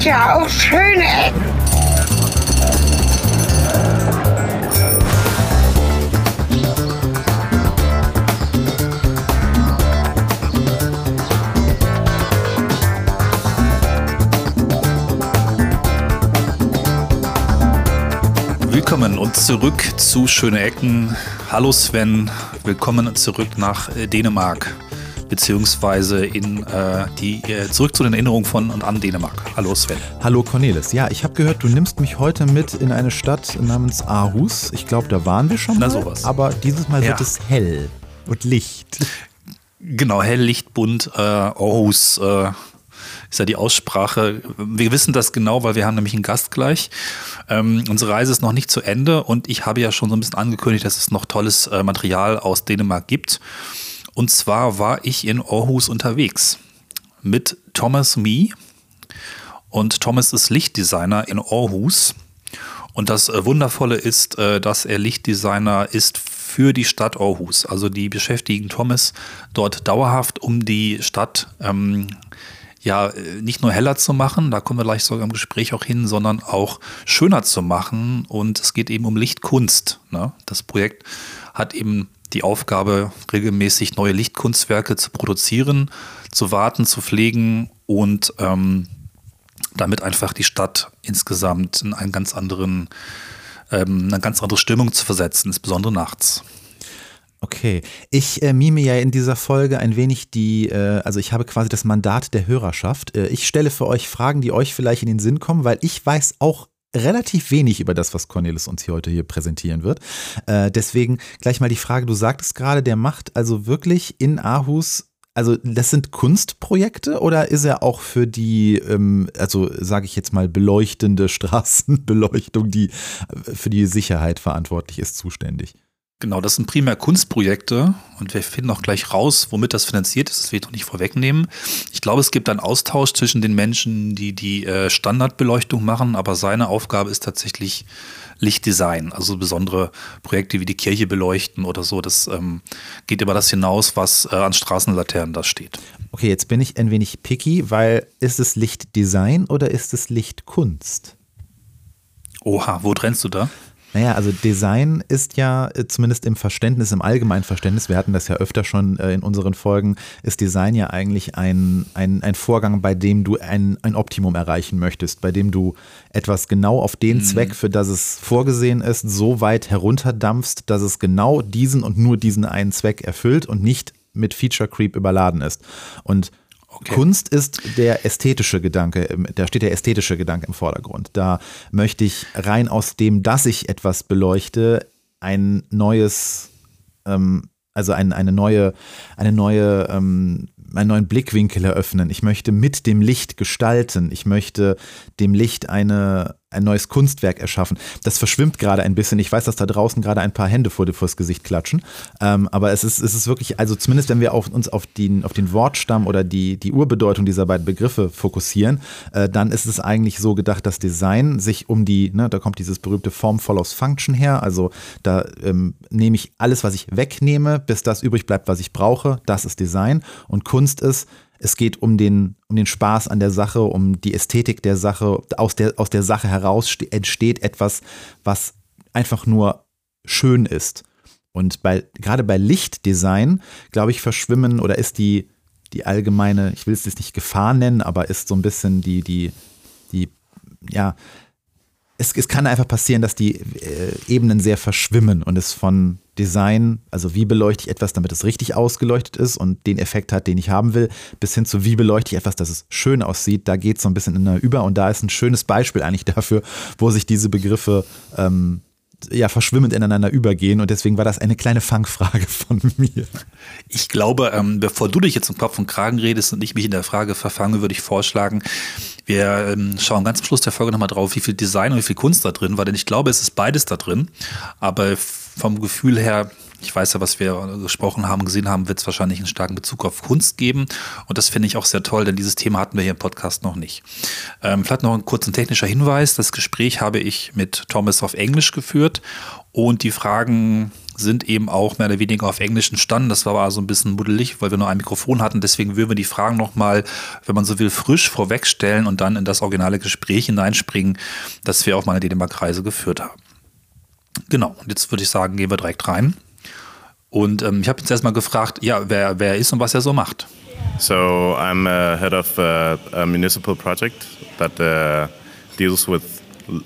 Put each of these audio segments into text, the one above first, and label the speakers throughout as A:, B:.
A: gibt ja auch schöne Ecken.
B: Willkommen und zurück zu Schöne Ecken. Hallo Sven, willkommen zurück nach Dänemark, beziehungsweise in äh, die äh, zurück zu den Erinnerungen von und an Dänemark. Hallo Sven.
C: Hallo Cornelis. Ja, ich habe gehört, du nimmst mich heute mit in eine Stadt namens Aarhus. Ich glaube, da waren wir schon mal. Na sowas. Aber dieses Mal ja. wird es hell und Licht.
B: Genau, hell, Licht, bunt, äh, Aarhus. Äh, ist ja die Aussprache. Wir wissen das genau, weil wir haben nämlich einen Gast gleich. Ähm, unsere Reise ist noch nicht zu Ende und ich habe ja schon so ein bisschen angekündigt, dass es noch tolles äh, Material aus Dänemark gibt. Und zwar war ich in Aarhus unterwegs mit Thomas Mee. Und Thomas ist Lichtdesigner in Aarhus. Und das äh, Wundervolle ist, äh, dass er Lichtdesigner ist für die Stadt Aarhus. Also die beschäftigen Thomas dort dauerhaft, um die Stadt ähm, ja äh, nicht nur heller zu machen, da kommen wir gleich sogar im Gespräch auch hin, sondern auch schöner zu machen. Und es geht eben um Lichtkunst. Ne? Das Projekt hat eben die Aufgabe, regelmäßig neue Lichtkunstwerke zu produzieren, zu warten, zu pflegen und ähm, damit einfach die Stadt insgesamt in einen ganz anderen, ähm, eine ganz andere Stimmung zu versetzen, insbesondere nachts.
C: Okay, ich äh, mime ja in dieser Folge ein wenig die, äh, also ich habe quasi das Mandat der Hörerschaft. Äh, ich stelle für euch Fragen, die euch vielleicht in den Sinn kommen, weil ich weiß auch relativ wenig über das, was Cornelis uns hier heute hier präsentieren wird. Äh, deswegen gleich mal die Frage, du sagtest gerade, der macht also wirklich in Aarhus also das sind Kunstprojekte oder ist er auch für die, ähm, also sage ich jetzt mal, beleuchtende Straßenbeleuchtung, die äh, für die Sicherheit verantwortlich ist, zuständig?
B: Genau, das sind primär Kunstprojekte und wir finden auch gleich raus, womit das finanziert ist. Das will ich noch nicht vorwegnehmen. Ich glaube, es gibt einen Austausch zwischen den Menschen, die die äh, Standardbeleuchtung machen, aber seine Aufgabe ist tatsächlich Lichtdesign, also besondere Projekte wie die Kirche beleuchten oder so. Das ähm, geht über das hinaus, was äh, an Straßenlaternen da steht.
C: Okay, jetzt bin ich ein wenig picky, weil ist es Lichtdesign oder ist es Lichtkunst?
B: Oha, wo trennst du da?
C: Naja, also Design ist ja äh, zumindest im Verständnis, im allgemeinen Verständnis, wir hatten das ja öfter schon äh, in unseren Folgen, ist Design ja eigentlich ein, ein, ein Vorgang, bei dem du ein, ein Optimum erreichen möchtest, bei dem du etwas genau auf den mhm. Zweck, für das es vorgesehen ist, so weit herunterdampfst, dass es genau diesen und nur diesen einen Zweck erfüllt und nicht mit Feature Creep überladen ist. Und Okay. Kunst ist der ästhetische Gedanke, da steht der ästhetische Gedanke im Vordergrund. Da möchte ich rein aus dem, dass ich etwas beleuchte, ein neues, ähm, also ein, eine neue, eine neue, ähm, einen neuen Blickwinkel eröffnen. Ich möchte mit dem Licht gestalten. Ich möchte dem Licht eine, ein neues Kunstwerk erschaffen. Das verschwimmt gerade ein bisschen. Ich weiß, dass da draußen gerade ein paar Hände vor, vors Gesicht klatschen. Ähm, aber es ist, es ist wirklich, also zumindest wenn wir auf, uns auf den, auf den Wortstamm oder die, die Urbedeutung dieser beiden Begriffe fokussieren, äh, dann ist es eigentlich so gedacht, dass Design sich um die, ne, da kommt dieses berühmte Form follows Function her. Also da ähm, nehme ich alles, was ich wegnehme, bis das übrig bleibt, was ich brauche. Das ist Design. Und Kunst ist, es geht um den, um den Spaß an der Sache, um die Ästhetik der Sache. Aus der, aus der Sache heraus entsteht etwas, was einfach nur schön ist. Und bei, gerade bei Lichtdesign, glaube ich, verschwimmen oder ist die, die allgemeine, ich will es jetzt nicht Gefahr nennen, aber ist so ein bisschen die, die, die, ja, es, es kann einfach passieren, dass die äh, Ebenen sehr verschwimmen und es von Design, also wie beleuchte ich etwas, damit es richtig ausgeleuchtet ist und den Effekt hat, den ich haben will, bis hin zu wie beleuchte ich etwas, dass es schön aussieht, da geht es so ein bisschen in der über und da ist ein schönes Beispiel eigentlich dafür, wo sich diese Begriffe ähm, ja verschwimmend ineinander übergehen und deswegen war das eine kleine Fangfrage von mir.
B: Ich glaube, ähm, bevor du dich jetzt im Kopf und Kragen redest und ich mich in der Frage verfange, würde ich vorschlagen, wir ähm, schauen ganz am Schluss der Folge nochmal drauf, wie viel Design und wie viel Kunst da drin war, denn ich glaube, es ist beides da drin, aber vom Gefühl her Ich weiß ja, was wir gesprochen haben, gesehen haben, wird es wahrscheinlich einen starken Bezug auf Kunst geben. Und das finde ich auch sehr toll, denn dieses Thema hatten wir hier im Podcast noch nicht. Ähm, vielleicht noch ein kurzer technischer Hinweis. Das Gespräch habe ich mit Thomas auf Englisch geführt und die Fragen sind eben auch mehr oder weniger auf Englisch entstanden. Das war aber so ein bisschen muddelig, weil wir nur ein Mikrofon hatten. Deswegen würden wir die Fragen nochmal, wenn man so will, frisch vorwegstellen und dann in das originale Gespräch hineinspringen, das wir auf meiner Dänemark-Reise geführt haben. Genau, und jetzt würde ich sagen, gehen wir direkt rein. Und ähm, ich habe jetzt erstmal gefragt, ja, wer, wer ist und was er so macht.
D: So I'm uh, head of uh, a municipal project that uh, deals with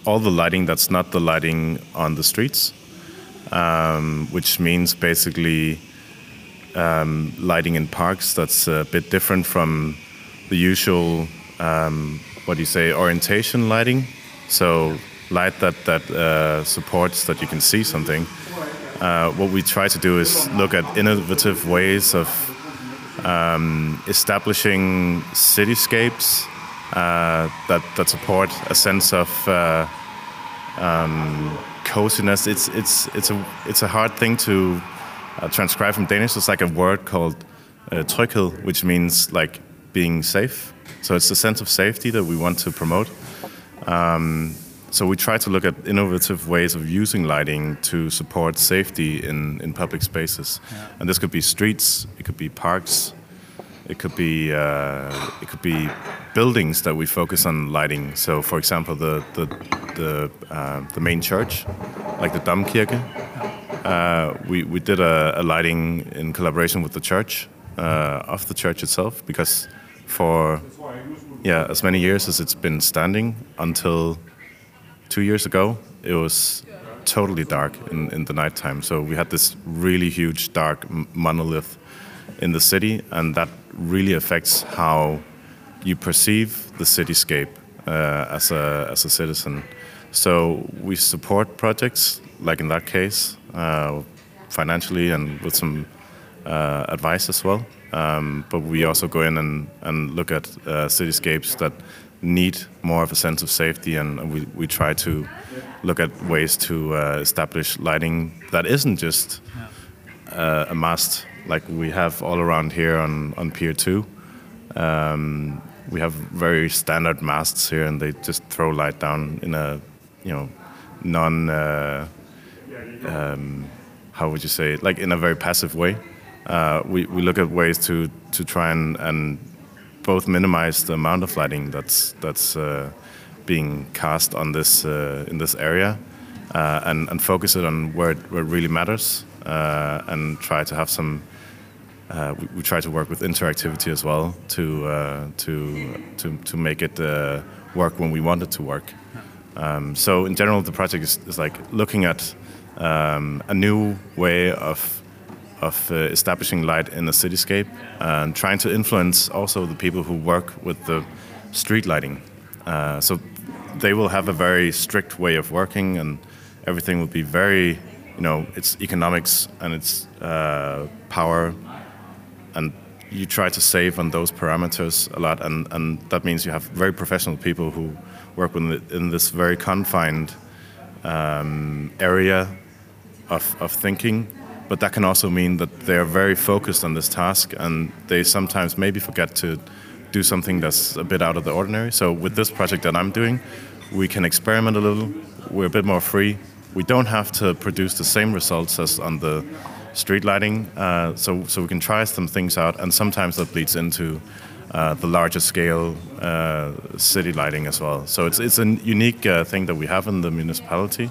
D: all the lighting that's not the lighting on the streets, um, which means basically um, lighting in parks that's a bit different from the usual, um, what do you say, orientation lighting. So light that that uh, supports that you can see something. Uh, what we try to do is look at innovative ways of um, establishing cityscapes uh, that that support a sense of uh, um, coziness. It's it's it's a it's a hard thing to uh, transcribe from Danish. It's like a word called uh, which means like being safe. So it's the sense of safety that we want to promote. Um, so we try to look at innovative ways of using lighting to support safety in, in public spaces, yeah. and this could be streets, it could be parks, it could be uh, it could be buildings that we focus on lighting. So, for example, the the the, uh, the main church, like the Domkirke, uh, we we did a, a, lighting in collaboration with the church uh, of the church itself because for yeah as many years as it's been standing until two years ago, it was totally dark in, in the nighttime. So we had this really huge dark monolith in the city, and that really affects how you perceive the cityscape uh, as a as a citizen. So we support projects like in that case, uh, financially and with some uh, advice as well. Um, but we also go in and, and look at uh, cityscapes that need more of a sense of safety, and we, we try to look at ways to uh, establish lighting that isn't just uh, a mast like we have all around here on, on Pier 2. Um, we have very standard masts here, and they just throw light down in a, you know, non, uh, um, how would you say, like in a very passive way. Uh, we, we look at ways to, to try and, and both minimize the amount of lighting that's that's uh, being cast on this uh, in this area, uh, and and focus it on where it, where it really matters, uh, and try to have some. Uh, we, we, try to work with interactivity as well to to to to make it work when we want it to work. Um, so in general, the project is, is like looking at um, a new way of of uh, establishing light in the cityscape and trying to influence also the people who work with the street lighting. Uh, so they will have a very strict way of working, and everything will be very, you know, it's economics and it's uh, power, and you try to save on those parameters a lot, and, and that means you have very professional people who work in this very confined um, area of, of thinking but that can also mean that they are very focused on this task and they sometimes maybe forget to do something that's a bit out of the ordinary. So with this project that I'm doing, we can experiment a little. We're a bit more free. We don't have to produce the same results as on the street lighting, uh, so so we can try some things out, and sometimes that leads into uh, the larger scale uh, city lighting as well. So it's it's a unique uh, thing that we have in the municipality.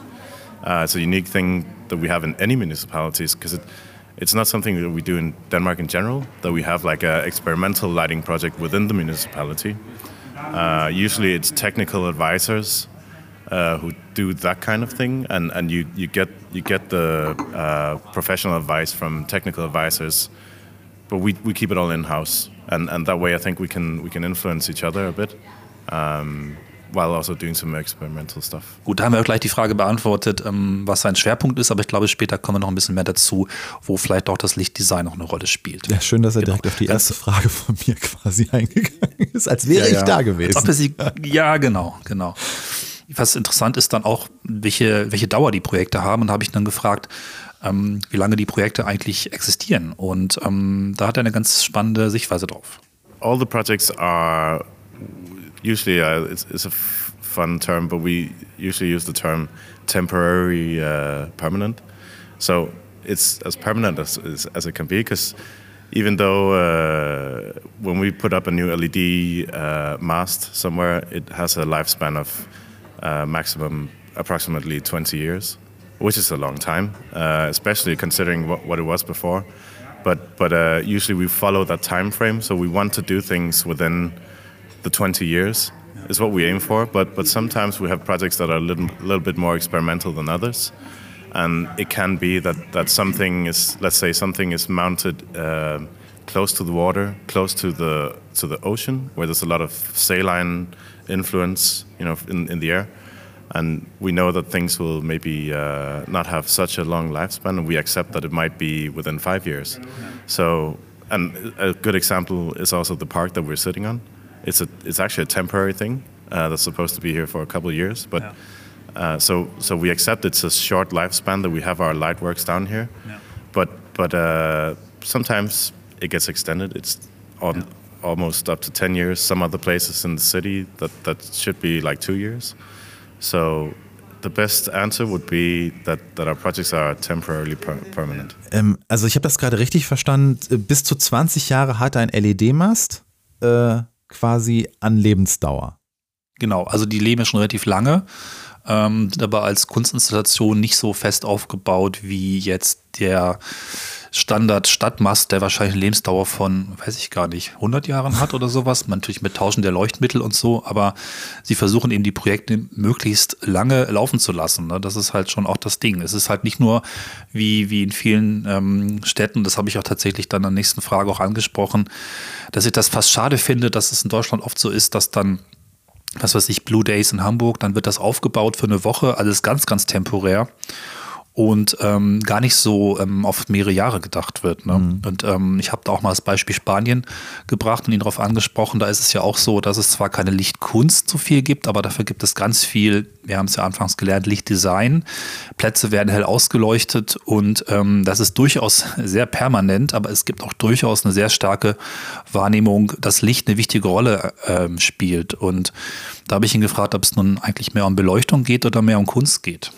D: Uh, it's a unique thing that we have in any municipalities because it, it's not something that we do in Denmark in general. That we have like an experimental lighting project within the municipality. Uh, usually, it's technical advisors uh, who do that kind of thing, and, and you, you get you get the uh, professional advice from technical advisors. But we, we keep it all in house, and, and that way I think we can we can influence each other a bit. Um, while also doing some experimental stuff.
B: Gut, da haben wir auch gleich die Frage beantwortet, ähm, was sein Schwerpunkt ist, aber ich glaube, später kommen wir noch ein bisschen mehr dazu, wo vielleicht auch das Lichtdesign noch eine Rolle spielt.
C: Ja, schön, dass er genau. direkt auf die erste Frage von mir quasi eingegangen ist, als wäre ja, ich ja. da gewesen. Als ob
B: sie, ja, genau, genau. Was interessant ist dann auch, welche, welche Dauer die Projekte haben. Und da habe ich dann gefragt, ähm, wie lange die Projekte eigentlich existieren. Und ähm, da hat er eine ganz spannende Sichtweise drauf.
D: All the projects are usually uh, it's, it's a fun term, but we usually use the term temporary uh, permanent. So it's as permanent as, as, as it can be because even though uh, when we put up a new LED uh, mast somewhere, it has a lifespan of uh, maximum approximately 20 years, which is a long time, uh, especially considering what, what, it was before. But but uh, usually we follow that time frame, so we want to do things within the 20 years is what we aim for. But but sometimes we have projects that are a little, little bit more experimental than others. And it can be that, that something is let's say something is mounted uh, close to the water close to the to the ocean where there's a lot of saline influence you know in, in the air. And we know that things will maybe uh, not have such a long lifespan and we accept that it might be within five years. So and a good example is also the park that we're sitting on it's a it's actually a temporary thing uh, that's supposed to be here for a couple of years but yeah uh, so, so we accept it's a short lifespan that we have our light works down here, yeah. but but uh, sometimes it gets extended. It's on, yeah. almost up to ten years. Some other places in the city that that should be like two years. So the best answer would be that, that our projects are temporarily per permanent.
C: Ähm, also ich habe das gerade richtig verstanden. Bis zu 20 Jahre hat ein LED-Mast äh, quasi an Lebensdauer.
B: Genau, also die leben ja schon relativ lange ähm, aber als Kunstinstallation nicht so fest aufgebaut wie jetzt der Standard Stadtmast, der wahrscheinlich eine Lebensdauer von, weiß ich gar nicht, 100 Jahren hat oder sowas. Natürlich mit Tauschen der Leuchtmittel und so, aber sie versuchen eben die Projekte möglichst lange laufen zu lassen. Ne? Das ist halt schon auch das Ding. Es ist halt nicht nur wie, wie in vielen ähm, Städten, das habe ich auch tatsächlich dann in der nächsten Frage auch angesprochen, dass ich das fast schade finde, dass es in Deutschland oft so ist, dass dann was weiß ich, Blue Days in Hamburg, dann wird das aufgebaut für eine Woche, alles ganz, ganz temporär und ähm, gar nicht so ähm, auf mehrere Jahre gedacht wird. Ne? Mhm. Und ähm, ich habe da auch mal das Beispiel Spanien gebracht und ihn darauf angesprochen. Da ist es ja auch so, dass es zwar keine Lichtkunst so viel gibt, aber dafür gibt es ganz viel, wir haben es ja anfangs gelernt, Lichtdesign. Plätze werden hell ausgeleuchtet und ähm, das ist durchaus sehr permanent, aber es gibt auch durchaus eine sehr starke Wahrnehmung, dass Licht eine wichtige Rolle ähm, spielt. Und da habe ich ihn gefragt, ob es nun eigentlich mehr um Beleuchtung geht oder mehr um Kunst geht.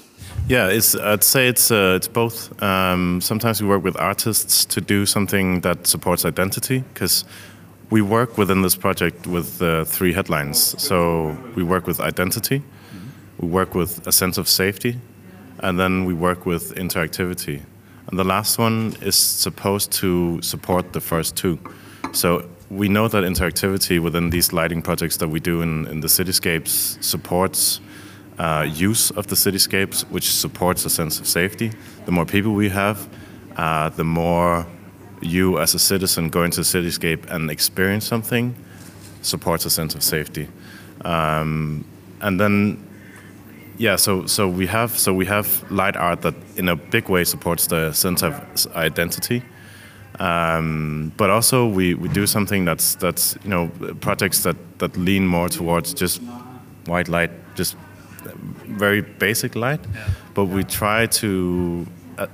D: Yeah, it's, I'd say it's uh, it's both. Um, sometimes we work with artists to do something that supports identity because we work within this project with uh, three headlines. So we work with identity, we work with a sense of safety, and then we work with interactivity. And the last one is supposed to support the first two. So we know that interactivity within these lighting projects that we do in, in the cityscapes supports uh, use of the cityscapes, which supports a sense of safety. The more people we have, uh, the more you as a citizen going to the cityscape and experience something supports a sense of safety. Um, and then, yeah, so so we have so we have light art that in a big way supports the sense of identity. Um, but also we, we do something that's that's you know projects that, that lean more towards just white light, just very basic light, yeah. but we try to,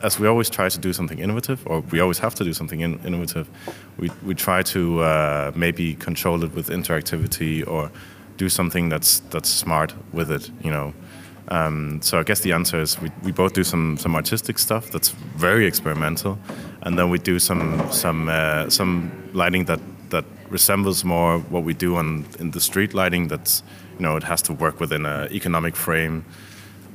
D: as we always try to do something innovative, or we always have to do something in, innovative, we, we try to uh, maybe control it with interactivity or do something that's that's smart with it, you know. Um, so I guess the answer is we, we both do some some artistic stuff that's very experimental, and then we do some some uh, some lighting that that resembles more what we do on in the street lighting that's you know, it has to work within an economic frame,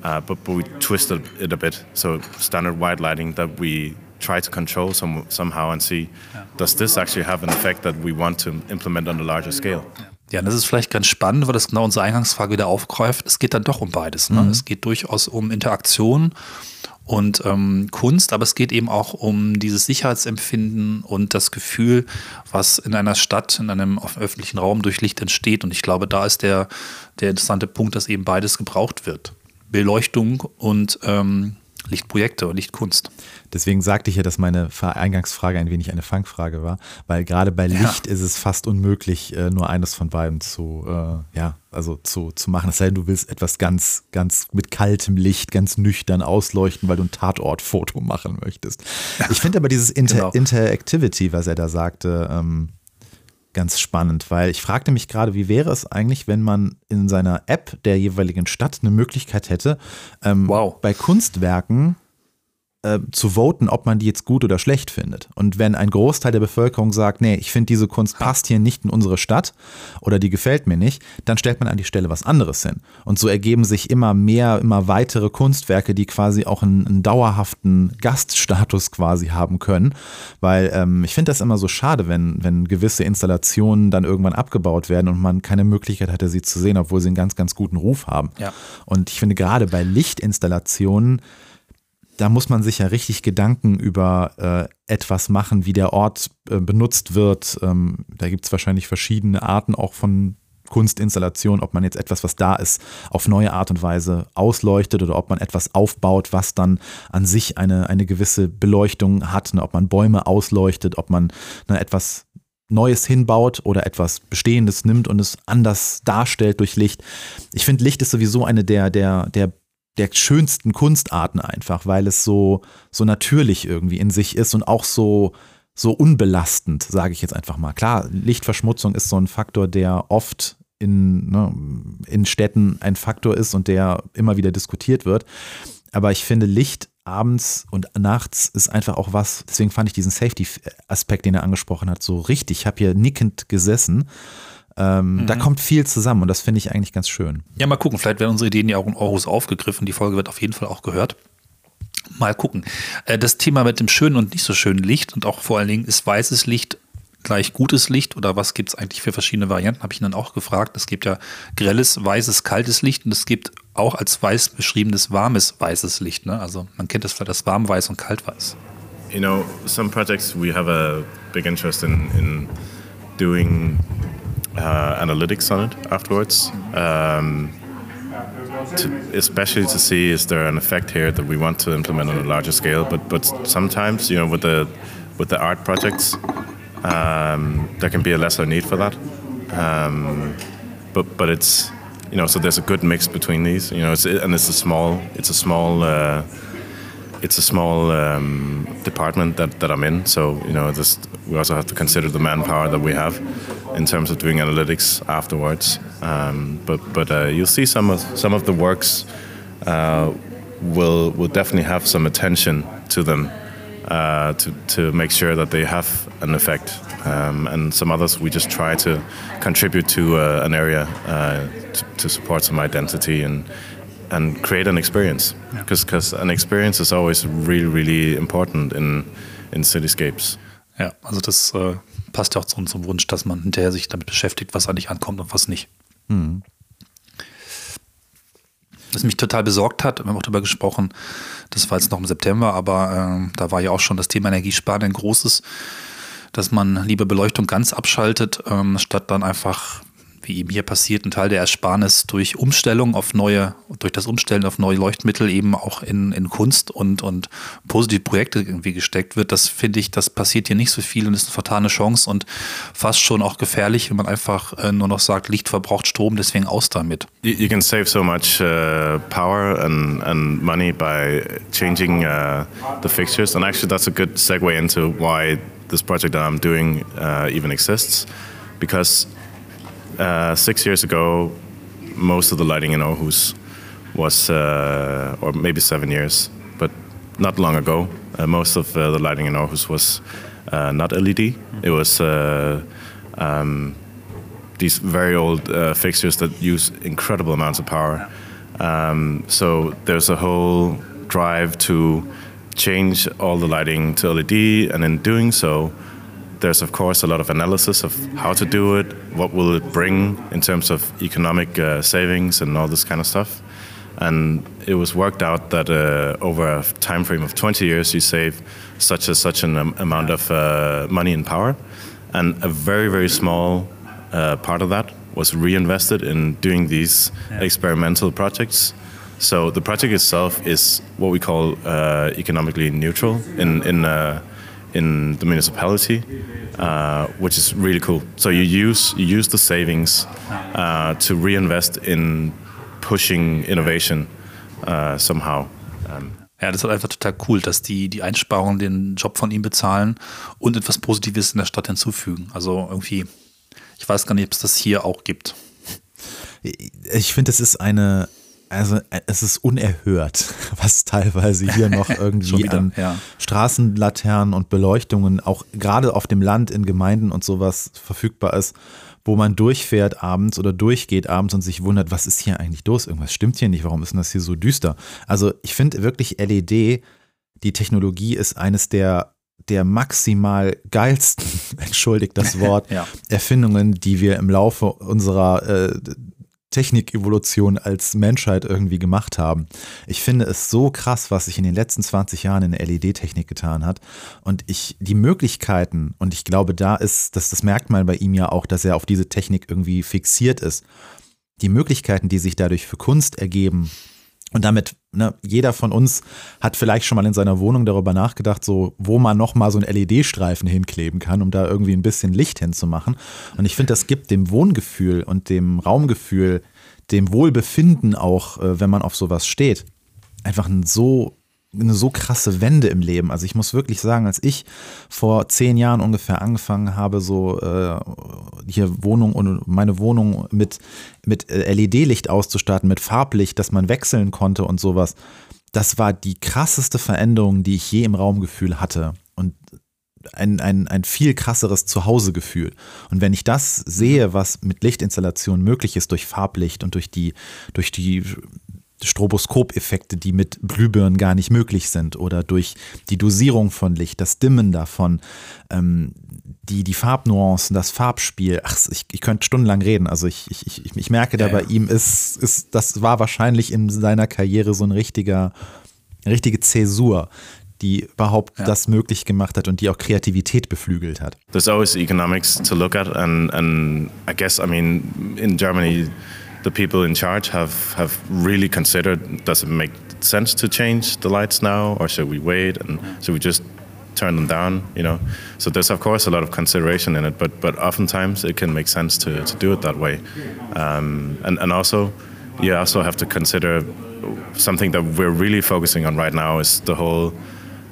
D: uh, but, but we twisted it a bit. So standard white lighting that we try to control some, somehow and see, does this actually have an effect that we want to implement on a larger scale?
B: Ja, das ist vielleicht ganz spannend, weil das genau unsere Eingangsfrage wieder aufgreift. Es geht dann doch um beides. Ne? Mhm. Es geht durchaus um Interaktion und ähm, Kunst, aber es geht eben auch um dieses Sicherheitsempfinden und das Gefühl, was in einer Stadt, in einem öffentlichen Raum durch Licht entsteht. Und ich glaube, da ist der, der interessante Punkt, dass eben beides gebraucht wird. Beleuchtung und ähm, Lichtprojekte und Lichtkunst.
C: Deswegen sagte ich ja, dass meine Eingangsfrage ein wenig eine Fangfrage war, weil gerade bei Licht ja. ist es fast unmöglich, äh, nur eines von beiden zu, äh, ja, also zu, zu machen. Es sei denn, du willst etwas ganz, ganz mit kaltem Licht, ganz nüchtern ausleuchten, weil du ein Tatortfoto machen möchtest. Ich finde aber dieses Inter genau. Interactivity, was er da sagte, ähm, ganz spannend, weil ich fragte mich gerade, wie wäre es eigentlich, wenn man in seiner App der jeweiligen Stadt eine Möglichkeit hätte, ähm, wow. bei Kunstwerken äh, zu voten, ob man die jetzt gut oder schlecht findet. Und wenn ein Großteil der Bevölkerung sagt, nee, ich finde diese Kunst passt hier nicht in unsere Stadt oder die gefällt mir nicht, dann stellt man an die Stelle was anderes hin. Und so ergeben sich immer mehr, immer weitere Kunstwerke, die quasi auch einen, einen dauerhaften Gaststatus quasi haben können. Weil ähm, ich finde das immer so schade, wenn, wenn gewisse Installationen dann irgendwann abgebaut werden und man keine Möglichkeit hatte, sie zu sehen, obwohl sie einen ganz, ganz guten Ruf haben. Ja. Und ich finde gerade bei Lichtinstallationen, da muss man sich ja richtig Gedanken über äh, etwas machen, wie der Ort äh, benutzt wird. Ähm, da gibt es wahrscheinlich verschiedene Arten auch von Kunstinstallation, ob man jetzt etwas, was da ist, auf neue Art und Weise ausleuchtet oder ob man etwas aufbaut, was dann an sich eine, eine gewisse Beleuchtung hat, ne? ob man Bäume ausleuchtet, ob man ne, etwas Neues hinbaut oder etwas Bestehendes nimmt und es anders darstellt durch Licht. Ich finde, Licht ist sowieso eine der, der, der der schönsten Kunstarten einfach, weil es so, so natürlich irgendwie in sich ist und auch so, so unbelastend, sage ich jetzt einfach mal. Klar, Lichtverschmutzung ist so ein Faktor, der oft in, ne, in Städten ein Faktor ist und der immer wieder diskutiert wird. Aber ich finde, Licht abends und nachts ist einfach auch was, deswegen fand ich diesen Safety-Aspekt, den er angesprochen hat, so richtig. Ich habe hier nickend gesessen ähm, mhm. Da kommt viel zusammen und das finde ich eigentlich ganz schön.
B: Ja, mal gucken. Vielleicht werden unsere Ideen ja auch in Aarhus aufgegriffen. Die Folge wird auf jeden Fall auch gehört. Mal gucken. Äh, das Thema mit dem schönen und nicht so schönen Licht und auch vor allen Dingen ist weißes Licht gleich gutes Licht oder was gibt es eigentlich für verschiedene Varianten, habe ich ihn dann auch gefragt. Es gibt ja grelles, weißes, kaltes Licht und es gibt auch als weiß beschriebenes warmes, weißes Licht. Ne? Also man kennt das vielleicht als warmweiß und kaltweiß.
D: You know, some projects we have a big interest in, in doing uh, analytics on it afterwards. Um, to, especially to see is there an effect here that we want to implement on a larger scale. But but sometimes you know with the with the art projects, um, there can be a lesser need for that. Um, but but it's you know so there's a good mix between these. You know it's and it's a small it's a small. Uh, it's a small um, department that, that I'm in, so you know, this, we also have to consider the manpower that we have in terms of doing analytics afterwards. Um, but but uh, you'll see some of some of the works uh, will will definitely have some attention to them uh, to to make sure that they have an effect. Um, and some others we just try to contribute to uh, an area uh, to, to, support some identity and and create an experience because yeah. because an experience is always really really important in in cityscapes.
B: Ja, also das äh, passt ja auch zu unserem Wunsch, dass man hinterher sich damit beschäftigt, was eigentlich ankommt und was nicht. Mhm. Was mich total besorgt hat, wir haben auch darüber gesprochen, das war jetzt noch im September, aber äh, da war ja auch schon das Thema Energiesparen ein großes, dass man lieber Beleuchtung ganz abschaltet, ähm, statt dann einfach wie eben hier passiert, ein Teil der Ersparnis durch Umstellung auf neue, durch das Umstellen auf neue Leuchtmittel eben auch in, in Kunst und, und positive Projekte irgendwie gesteckt wird. Das finde ich, das passiert hier nicht so viel und ist eine vertane Chance und fast schon auch gefährlich, wenn man einfach äh, nur noch sagt, Licht verbraucht Strom, deswegen aus damit.
D: You, you can save so much uh, power and, and money by changing uh, the fixtures and actually that's a good segue into why this project that I'm doing uh, even exists because Uh, six years ago, most of the lighting in Aarhus was, uh, or maybe seven years, but not long ago, uh, most of uh, the lighting in Aarhus was uh, not LED. It was um, these very old fixtures that use incredible amounts of power. Um, so there's a whole drive to change all the lighting to LED, and in doing so, there's of course a lot of analysis of how to do it, what will it bring in terms of economic uh, savings and all this kind of stuff. And it was worked out that uh, over a time frame of 20 years, you save such as such an um, amount of uh, money and power, and a very very small uh, part of that was reinvested in doing these yeah. experimental projects So the project itself is what we call uh, economically neutral in in uh, in the municipality, uh, which is really cool. So you use you use the savings uh, to reinvest in pushing innovation uh, somehow. Um,
B: Ja, das ist halt einfach total cool, dass die, die Einsparungen den Job von ihm bezahlen und etwas Positives in der Stadt hinzufügen. Also irgendwie, ich weiß gar nicht, ob es das hier auch gibt.
C: Ich finde, es ist eine, also es ist unerhört, was teilweise hier noch irgendwie
B: wieder,
C: an
B: ja.
C: Straßenlaternen und Beleuchtungen, auch gerade auf dem Land in Gemeinden und sowas verfügbar ist, wo man durchfährt abends oder durchgeht abends und sich wundert, was ist hier eigentlich los? Irgendwas stimmt hier nicht, warum ist denn das hier so düster? Also ich finde wirklich LED, die Technologie ist eines der der maximal geilsten, entschuldigt das Wort,
B: Ja.
C: Erfindungen, die wir im Laufe unserer äh, Technikevolution als Menschheit irgendwie gemacht haben. Ich finde es so krass, was sich in den letzten 20 Jahren in der LED-Technik getan hat. Und ich, die Möglichkeiten, und ich glaube, da ist, das, das merkt man bei ihm ja auch, dass er auf diese Technik irgendwie fixiert ist. Die Möglichkeiten, die sich dadurch für Kunst ergeben, und damit, ne, jeder von uns hat vielleicht schon mal in seiner Wohnung darüber nachgedacht, so, wo man nochmal so einen LED-Streifen hinkleben kann, um da irgendwie ein bisschen Licht hinzumachen. Und ich finde, das gibt dem Wohngefühl und dem Raumgefühl, dem Wohlbefinden auch, äh, wenn man auf sowas steht, einfach ein so eine so krasse Wende im Leben. Also ich muss wirklich sagen, als ich vor zehn Jahren ungefähr angefangen habe, so äh, hier Wohnung und meine Wohnung mit, mit äh, LED-Licht auszustatten, mit Farblicht, dass man wechseln konnte und sowas, das war die krasseste Veränderung, die ich je im Raumgefühl hatte. Und ein, ein, ein viel krasseres Zuhausegefühl. Und wenn ich das sehe, was mit Lichtinstallation möglich ist durch Farblicht und durch die, durch die Stroboskopeffekte, die mit Glühbirnen gar nicht möglich sind oder durch die Dosierung von Licht, das Dimmen davon, ähm, die, die Farbnuancen, das Farbspiel. Ach, ich, ich könnte stundenlang reden. Also ich, ich, ich, ich merke da
B: Ja,
C: bei
B: ja.
C: ihm ist, ist, das war wahrscheinlich in seiner Karriere so ein richtiger, eine richtige Zäsur, die überhaupt das möglich gemacht hat und die auch Kreativität beflügelt hat.
D: there's always economics to look at, and and I guess I mean in Germany, the people in charge have have really considered does it make sense to change the lights now, or should we wait and should we just turn them down? You know, so there's of course a lot of consideration in it, but but oftentimes it can make sense to to do it that way, um, and and also you also have to consider something that we're really focusing on right now is the whole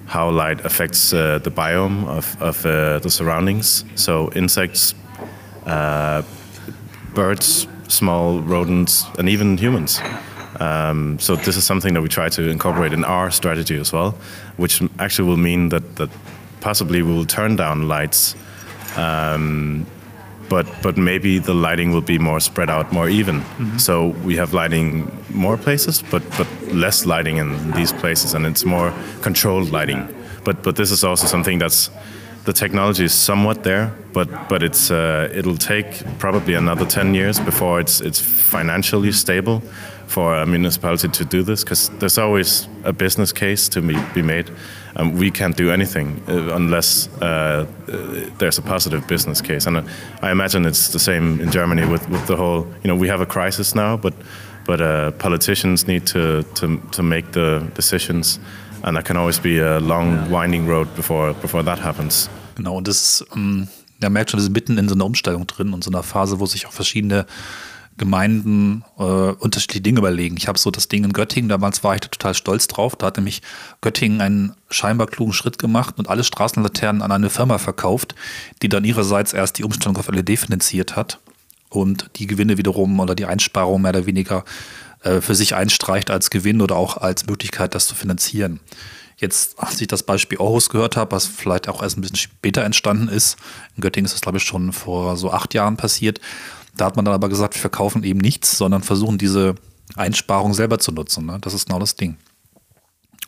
D: how light affects uh, the biome of, of uh, the surroundings. So insects, uh, birds, small rodents, and even humans. Um, so this is something that we try to incorporate in our strategy as well, which actually will mean that, that possibly we will turn down lights, um, but but maybe the lighting will be more spread out, more even. So we have lighting more places, but but less lighting in these places, and it's more controlled lighting. But but this is also something that's the technology is somewhat there, but but it's uh, it'll take probably another ten years before it's it's financially stable for a municipality to do this because there's always a business case to be, be made. Um, we can't do anything uh, unless uh, uh, there's a positive business case, and uh, I imagine it's the same in Germany with, with the whole. You know, we have a crisis now, but but uh, politicians need to, to to make the decisions, and that can always be a long, winding road before before that happens.
B: Genau, und das ähm, da merkt schon, das ist mitten in so einer Umstellung drin und so einer Phase, wo sich auch verschiedene Gemeinden äh, unterschiedliche Dinge überlegen. Ich habe so das Ding in Göttingen, damals war ich da total stolz drauf. Da hat nämlich Göttingen einen scheinbar klugen Schritt gemacht und alle Straßenlaternen an eine Firma verkauft, die dann ihrerseits erst die Umstellung auf LED finanziert hat und die Gewinne wiederum oder die Einsparung mehr oder weniger äh, für sich einstreicht als Gewinn oder auch als Möglichkeit, das zu finanzieren. Jetzt, als ich das Beispiel Aarhus gehört habe, was vielleicht auch erst ein bisschen später entstanden ist, in Göttingen ist das, glaube ich, schon vor so acht Jahren passiert, da hat man dann aber gesagt, wir verkaufen eben nichts, sondern versuchen diese Einsparung selber zu nutzen. Ne? Das ist genau das Ding.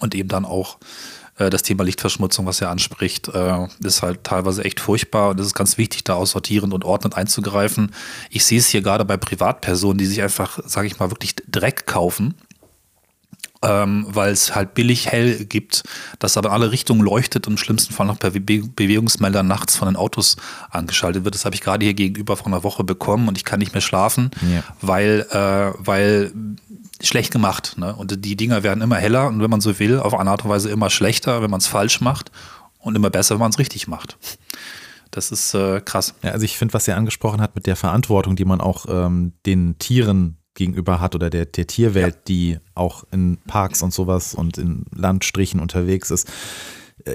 B: Und eben dann auch das Thema Lichtverschmutzung, was er anspricht, äh, ist halt teilweise echt furchtbar und es ist ganz wichtig, da aussortierend und ordnend einzugreifen. Ich sehe es hier gerade bei Privatpersonen, die sich einfach, sage ich mal, wirklich Dreck kaufen ähm, weil es halt billig hell gibt, das aber in alle Richtungen leuchtet und im schlimmsten Fall noch per Be Bewegungsmelder nachts von den Autos angeschaltet wird. Das habe ich gerade hier gegenüber vor einer Woche bekommen und ich kann nicht mehr schlafen,
C: Ja.
B: weil, äh, weil schlecht gemacht. Ne? Und die Dinger werden immer heller und wenn man so will, auf eine Art und Weise immer schlechter, wenn man es falsch macht und immer besser, wenn man es richtig macht. Das ist äh, krass.
C: Ja, also ich finde, was er angesprochen hat mit der Verantwortung, die man auch ähm, den Tieren gegenüber hat oder der, der Tierwelt, die auch in Parks und sowas und in Landstrichen unterwegs ist.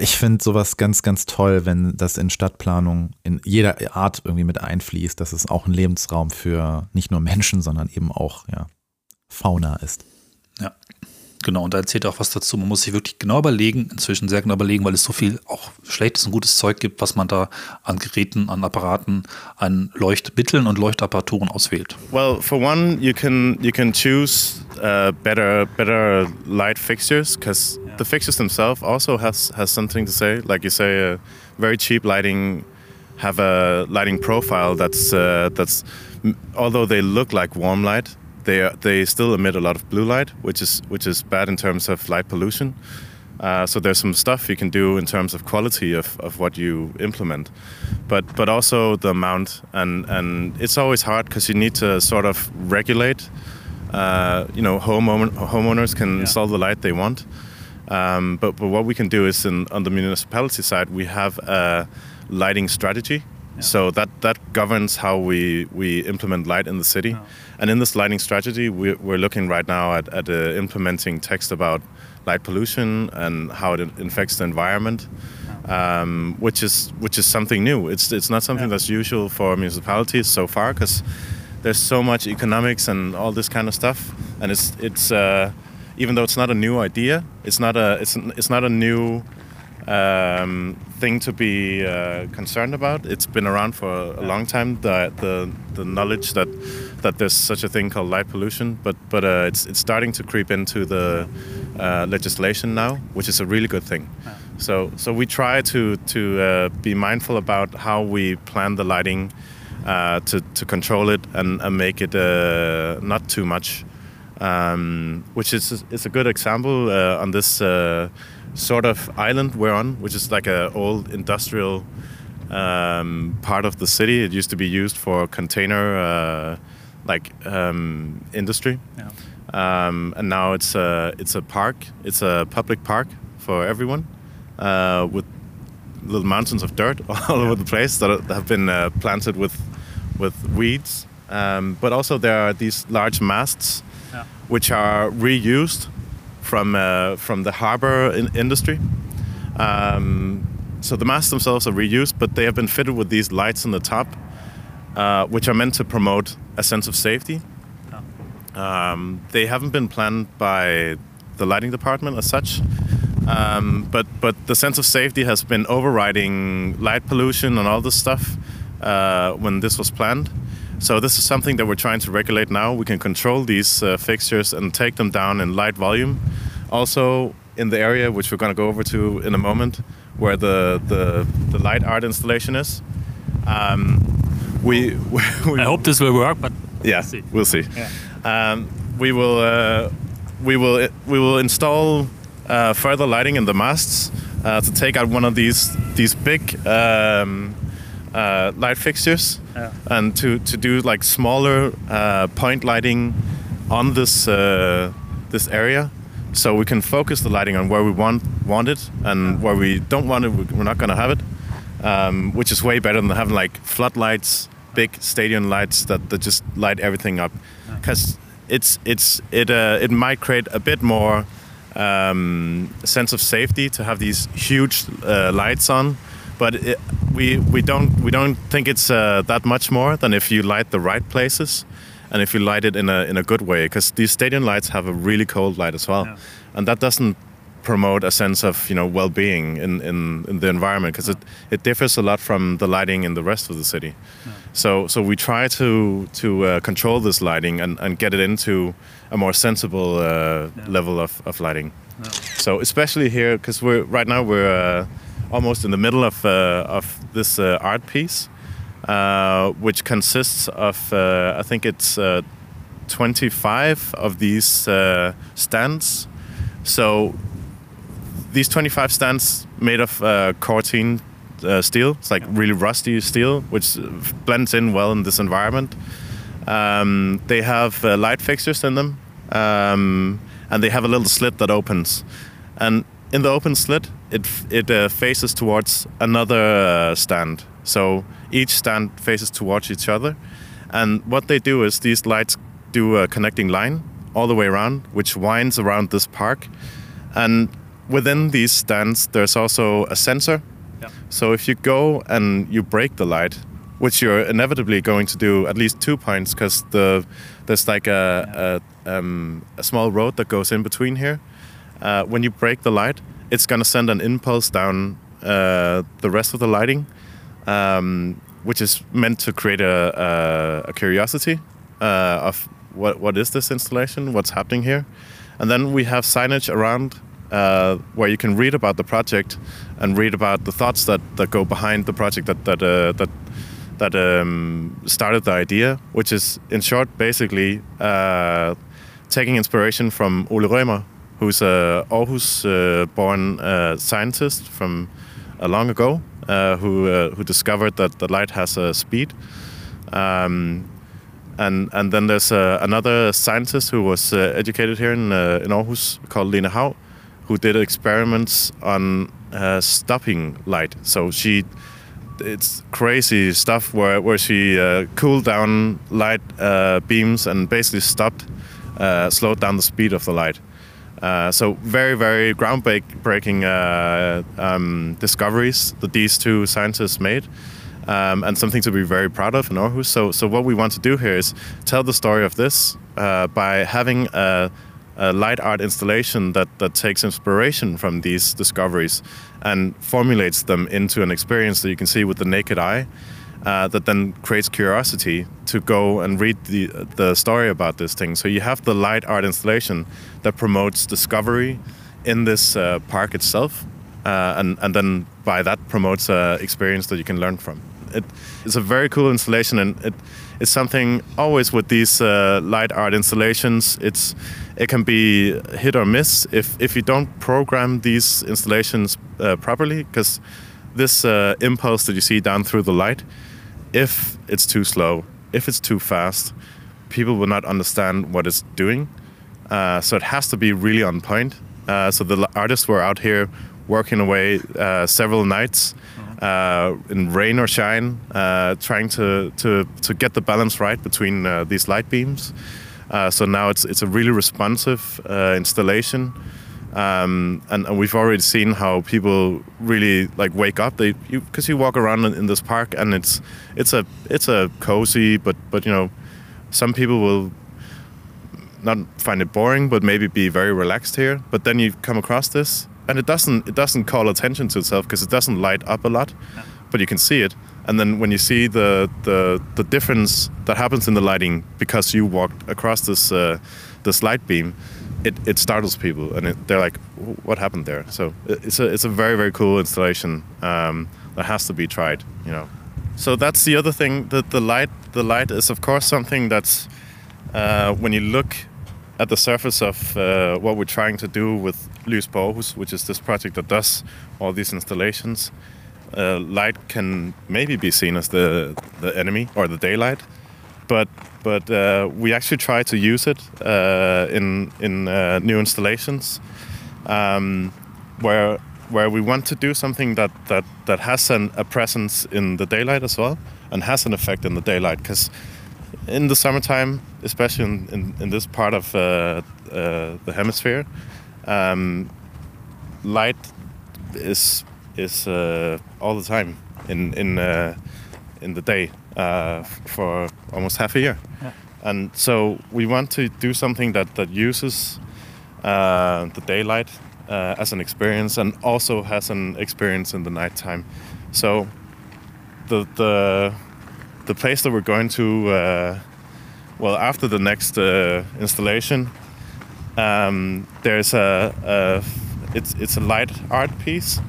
C: Ich finde sowas ganz, ganz toll, wenn das in Stadtplanung in jeder Art irgendwie mit einfließt, dass es auch ein Lebensraum für nicht nur Menschen, sondern eben auch ja, Fauna ist.
B: Genau, und da erzählt er auch was dazu. Man muss sich wirklich genau überlegen, inzwischen sehr genau überlegen, weil es so viel auch schlechtes und gutes Zeug gibt, was man da an Geräten, an Apparaten, an Leuchtmitteln und Leuchtapparaturen auswählt.
D: Well, for one, you can you can choose uh, better better light fixtures because the fixtures themselves also has has something to say. Like you say, uh, very cheap lighting have a lighting profile that's uh, that's although they look like warm light, they are, they still emit a lot of blue light, which is which is bad in terms of light pollution. Uh, so there's some stuff you can do in terms of quality of, of what you implement, but but also the amount and and it's always hard because you need to sort of regulate. Uh, you know, homeowner, homeowners can install the light they want, um, but but what we can do is in, on the municipality side we have a lighting strategy. So that, that governs how we, we implement light in the city. And in this lighting strategy, we, we're looking right now at, at uh, implementing text about light pollution and how it infects the environment, um, which is which is something new. It's it's not something that's usual for municipalities so far because there's so much economics and all this kind of stuff, and it's it's uh, even though it's not a new idea, it's not a it's it's not a new um, thing to be uh, concerned about. It's been around for a long time. The, the the knowledge that that there's such a thing called light pollution, but but uh, it's it's starting to creep into the uh, legislation now, which is a really good thing. So so we try to to uh, be mindful about how we plan the lighting uh, to to control it and, and make it uh, not too much. Um, which is is a good example uh, on this uh, sort of island we're on, which is like an old industrial um, part of the city. It used to be used for container uh, like um, industry, um, and now it's a it's a park. It's a public park for everyone uh, with little mountains of dirt all over the place that have been uh, planted with with weeds. Um, but also there are these large masts which are reused from uh, from the harbor in- industry. Um, so the masts themselves are reused, but they have been fitted with these lights on the top, uh, which are meant to promote a sense of safety. Um, they haven't been planned by the lighting department as such, um, but but the sense of safety has been overriding light pollution and all this stuff uh, when this was planned. So this is something that we're trying to regulate now. We can control these uh, fixtures and take them down in light volume. Also in the area which we're going to go over to in a moment, where the the, the light art installation is. Um, we, we
E: I hope this will work, but
D: yeah,
E: see.
D: we'll see. Um, we will uh, we will we will install uh, further lighting in the masts uh, to take out one of these these big um, uh, light fixtures and to, to do like smaller uh, point lighting on this uh, this area. So we can focus the lighting on where we want want it and where we don't want it, we- we're not going to have it um, which is way better than having like floodlights, big stadium lights that, that just light everything up. Because it's it's it uh, it might create a bit more um, sense of safety to have these huge uh, lights on, but it, we we don't we don't think it's uh, that much more than if you light the right places. And if you light it in a in a good way, because these stadium lights have a really cold light as well, and that doesn't promote a sense of you know well-being in, in, in the environment because it, it differs a lot from the lighting in the rest of the city. So so we try to to uh, control this lighting and, and get it into a more sensible uh, level of, of lighting. So especially here because we're right now we're uh, almost in the middle of uh, of this uh, art piece, uh, which consists of uh, I think it's. Uh, 25 of these uh, stands So these 25 stands made of uh, Corten uh, steel. It's like really rusty steel, which blends in well in this environment. Um, they have uh, light fixtures in them, um, and they have a little slit that opens. And in the open slit, it it uh, faces towards another uh, stand. So each stand faces towards each other, and what they do is these lights do a connecting line all the way around, which winds around this park, and within these stands, there's also a sensor. So if you go and you break the light, which you're inevitably going to do at least two points because the there's like a a, um, a, small road that goes in between here. Uh, when you break the light, it's going to send an impulse down uh, the rest of the lighting, um, which is meant to create a, a, a curiosity uh, of what what is this installation, what's happening here, and then we have signage around uh, where you can read about the project and read about the thoughts that, that go behind the project that that uh, that that um, started the idea, which is in short basically uh, taking inspiration from Ole Rømer, who's a Aarhus-born uh, scientist from a long ago, uh, who uh, who discovered that the light has a speed. Um, and and then there's another scientist who was educated here in in Aarhus called Lene Hau, who did experiments on uh, stopping light. So she, it's crazy stuff where where she uh, cooled down light uh, beams and basically stopped, uh, slowed down the speed of the light. Uh, so very very groundbreaking uh, um, discoveries that these two scientists made. Um, and something to be very proud of in Aarhus. So, so what we want to do here is tell the story of this by having a a light art installation that, that takes inspiration from these discoveries and formulates them into an experience that you can see with the naked eye uh, that then creates curiosity to go and read the, the story about this thing. So you have the light art installation that promotes discovery in this uh, park itself, uh, and, and then by that promotes an experience that you can learn from. It, it's a very cool installation, and it, it's something always with these uh, light art installations. It's it can be hit or miss if if you don't program these installations uh, properly because this uh, impulse that you see down through the light, if it's too slow, if it's too fast, people will not understand what it's doing. Uh, so it has to be really on point. Uh, so the artists were out here working away uh, several nights uh, in rain or shine, uh, trying to, to, to get the balance right between uh, these light beams. Uh, so now it's it's a really responsive uh, installation, um, and, and, we've already seen how people really like wake up. They because you, you, walk around in, in, this park and it's it's a it's a cozy, but but you know, some people will not find it boring, but maybe be very relaxed here. But then you come across this, and it doesn't it doesn't call attention to itself because it doesn't light up a lot, but you can see it and then when you see the the, the difference that happens in the lighting because you walked across this uh, this light beam, it, it startles people and it, they're like, "What happened there?" So it's a it's a very very cool installation um, that has to be tried. You know, so that's the other thing. That the light the light is of course something that's uh, when you look at the surface of uh, what we're trying to do with Lys på which is this project that does all these installations uh, light can maybe be seen as the the enemy or the daylight, but but uh, we actually try to use it uh, in in uh, new installations um, where where we want to do something that that that has an, a presence in the daylight as well and has an effect in the daylight because in the summertime, especially in, in, in this part of uh, uh, the hemisphere, um, light is is uh, all the time in in in the day uh, for almost half a year. Yeah. And so we want to do something that that uses uh, the daylight uh, as an experience and also has an experience in the nighttime. So the the the place that we're going to uh, well after the next installation um, there's a, a it's it's a light art piece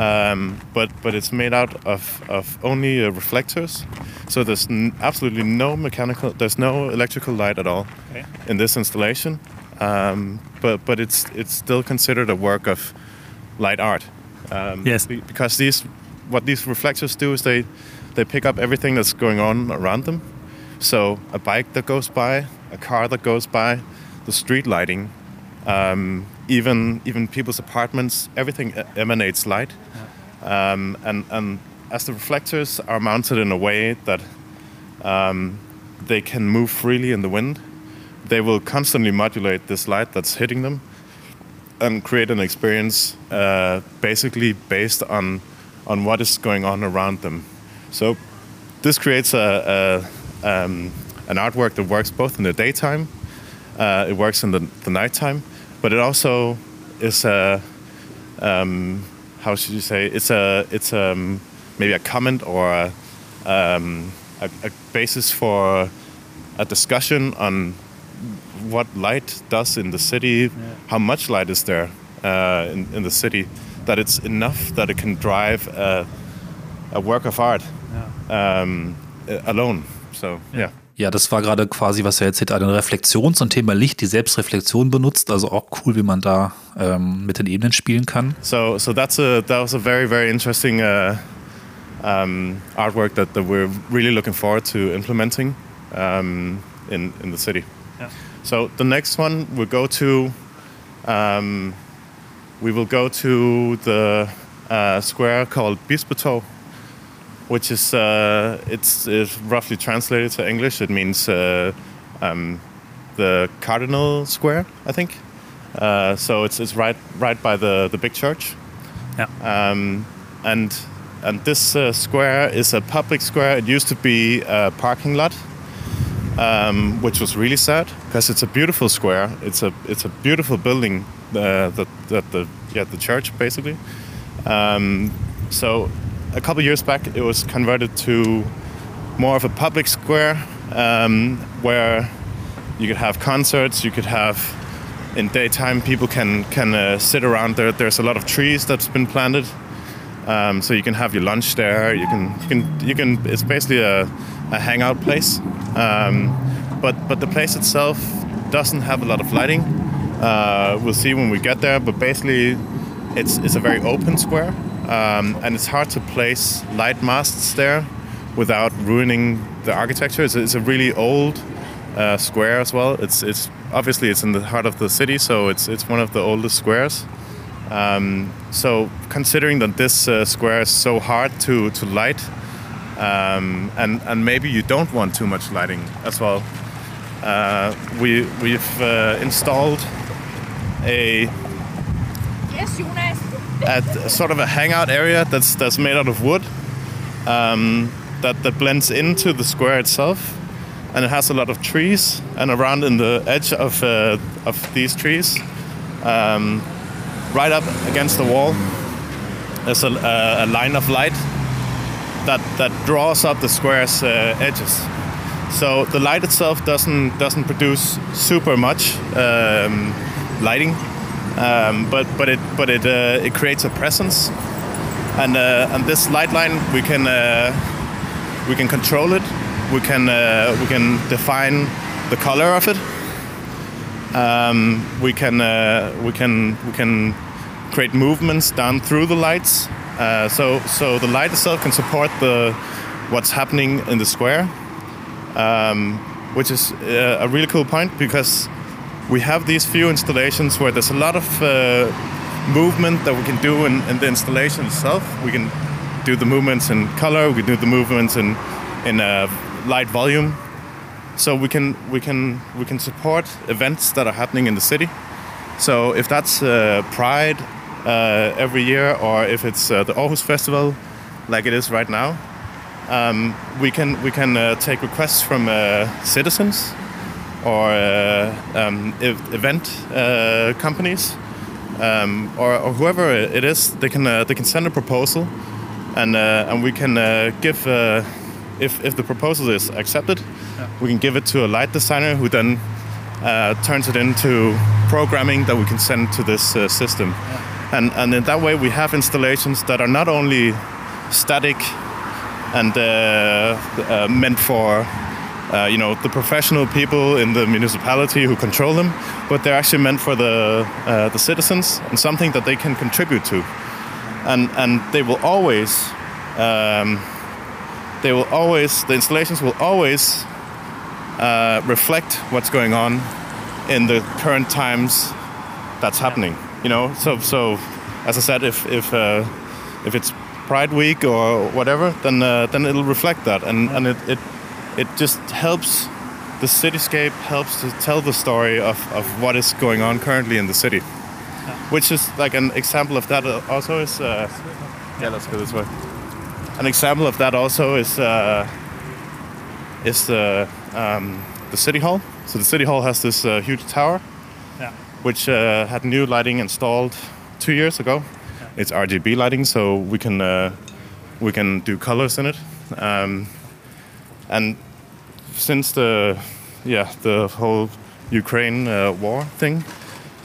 D: um, but but it's made out of of only uh, reflectors. So there's absolutely no mechanical, there's no electrical light at all okay. in this installation. um, but but it's it's still considered a work of light art. Um,
B: Yes.
D: be- because these what these reflectors do is they they pick up everything that's going on around them. So a bike that goes by, a car that goes by, the street lighting, um, even even people's apartments, everything e- emanates light. Um, and and as the reflectors are mounted in a way that um, they can move freely in the wind, they will constantly modulate this light that's hitting them and create an experience uh, basically based on on what is going on around them. So this creates a, a um, an artwork that works both in the daytime, uh, it works in the, the nighttime, but it also is a um, how should you say it's a it's um, maybe a comment or a, um, a, a basis for a discussion on what light does in the city, how much light is there uh, in, in the city, that it's enough that it can drive a, a work of art um, alone. So yeah.
B: Ja, das war gerade quasi, was er erzählt hat, eine Reflexion zum Thema Licht, die Selbstreflexion benutzt. Also auch cool, wie man da ähm, mit den Ebenen spielen kann.
D: So so that's a that was a very very interesting uh, um, artwork that, that we're really looking forward to implementing um, in in the city. So the next one we'll go to. Um, we will go to the uh, square called Bispetorv, which is uh, it's, it's roughly translated to English. It means uh, um, the Cardinal Square, I think. Uh, so it's, it's right right by the, the big church.
B: Ja.
D: Um, and and this uh, square is a public square. It used to be a parking lot, um, which was really sad because it's a beautiful square. It's a it's a beautiful building uh, that that the yeah the church basically. Um, so a couple years back, it was converted to more of a public square um, where you could have concerts. You could have in daytime people can can uh, sit around there. There's a lot of trees that's been planted, um, so you can have your lunch there. You can you can you can. It's basically a, a hangout place, um, but but the place itself doesn't have a lot of lighting. Uh, we'll see when we get there, but basically, it's it's a very open square, um, and it's hard to place light masts there without ruining the architecture. It's, a- it's a really old uh, square as well. It's it's obviously it's in the heart of the city, so it's it's one of the oldest squares. Um, so considering that this uh, square is so hard to to light, um, and and maybe you don't want too much lighting as well, uh, we we've uh, installed a
E: Yes, Jonas.
D: at sort of a hangout area that's that's made out of wood um, that that blends into the square itself, and it has a lot of trees. And around in the edge of uh, of these trees, um, right up against the wall, there's a, a, a line of light that that draws up the square's uh, edges. So the light itself doesn't doesn't produce super much um, lighting, um, but but it but it uh, it creates a presence, and uh, and this light line we can uh, we can control it, we can uh, we can define the color of it, um, we can uh, we can we can create movements down through the lights. Uh, so so the light itself can support the what's happening in the square, um, which is a really cool point because we have these few installations where there's a lot of uh, movement that we can do in, in the installation itself. We can do the movements in color. We can do the movements in in uh, light volume. So we can we can we can support events that are happening in the city. So if that's uh, Pride uh, every year, or if it's uh, the Aarhus Festival, like it is right now, um, we can we can uh, take requests from citizens or uh, um, ev- event uh, companies um, or, or whoever it is. They can uh, they can send a proposal, and uh, and we can uh, give uh, if if the proposal is accepted, we can give it to a light designer who then uh, turns it into programming that we can send to this uh, system. And, and in that way, we have installations that are not only static and uh, uh, meant for uh, you know, the professional people in the municipality who control them, but they're actually meant for the uh, the citizens and something that they can contribute to, and and they will always. Um, they will always the installations will always uh, reflect what's going on in the current times that's happening you know? So so as i said if if uh, if it's pride week or whatever then uh, then it'll reflect that. And and it, it it just helps the cityscape helps to tell the story of, of what is going on currently in the city which is like an example of that also is uh, yeah let's go this way an example of that also is uh, is the um, the city hall. So the city hall has this uh, huge tower,
F: Yeah.
D: which uh, had new lighting installed two years ago. It's RGB lighting, so we can uh, we can do colors in it. Um, and since the yeah the whole Ukraine uh, war thing,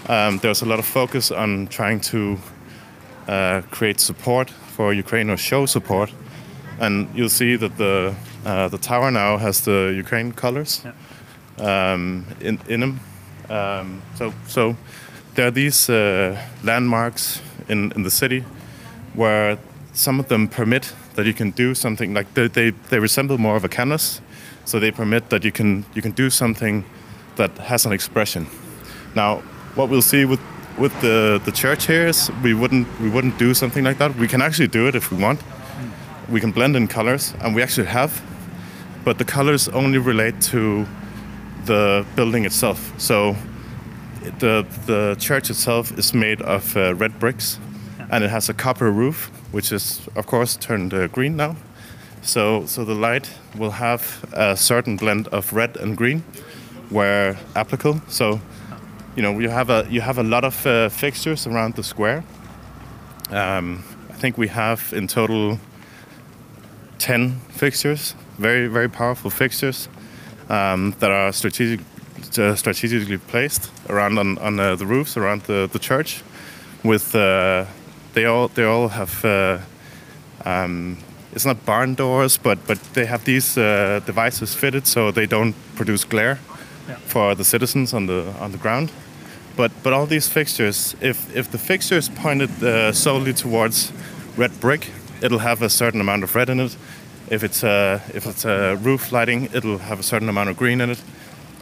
D: um, there's a lot of focus on trying to uh, create support for Ukraine or show support. And you'll see that the uh, the tower now has the Ukraine colors um, in in them. Um, so so there are these uh, landmarks in, in the city where some of them permit that you can do something like they, they, they resemble more of a canvas so they permit that you can you can do something that has an expression. Now what we'll see with with the, the church here is we wouldn't we wouldn't do something like that. We can actually do it if we want. We can blend in colors and we actually have but the colors only relate to the building itself. So the the church itself is made of uh, red bricks, and it has a copper roof, which is of course turned uh, green now. So so the light will have a certain blend of red and green, where applicable. So you know you have a you have a lot of uh, fixtures around the square. Um, I think we have in total ten fixtures, very very powerful fixtures um, that are strategic uh, strategically placed around on, on uh, the roofs around the, the church with uh, they all they all have uh, um, it's not barn doors but but they have these uh, devices fitted so they don't produce glare
F: Yeah.
D: for the citizens on the on the ground. But but all these fixtures if if the fixture is pointed uh, solely towards red brick it'll have a certain amount of red in it. If it's a, if it's uh, roof lighting it'll have a certain amount of green in it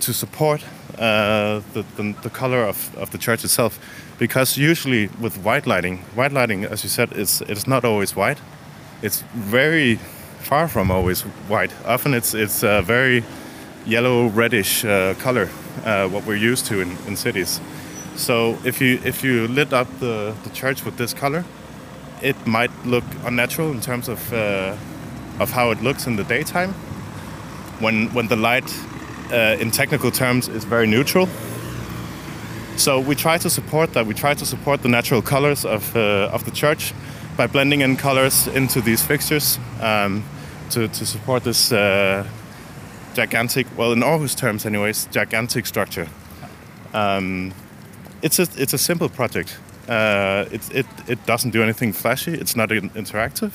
D: to support uh, the, the, the color of, of the church itself. Because usually with white lighting, white lighting, as you said, is it's not always white. It's very far from always white. Often it's it's a very yellow reddish uh, color, uh, what we're used to in, in cities. So if you if you lit up the, the church with this color, it might look unnatural in terms of uh, of how it looks in the daytime. When when the light uh, in technical terms is very neutral. So we try to support that. We try to support the natural colors of, uh, of the church by blending in colors into these fixtures um, to, to support this uh, gigantic, well, in Aarhus terms, anyways, gigantic structure. Um, it's a it's a simple project. Uh, it, it it doesn't do anything flashy. It's not interactive,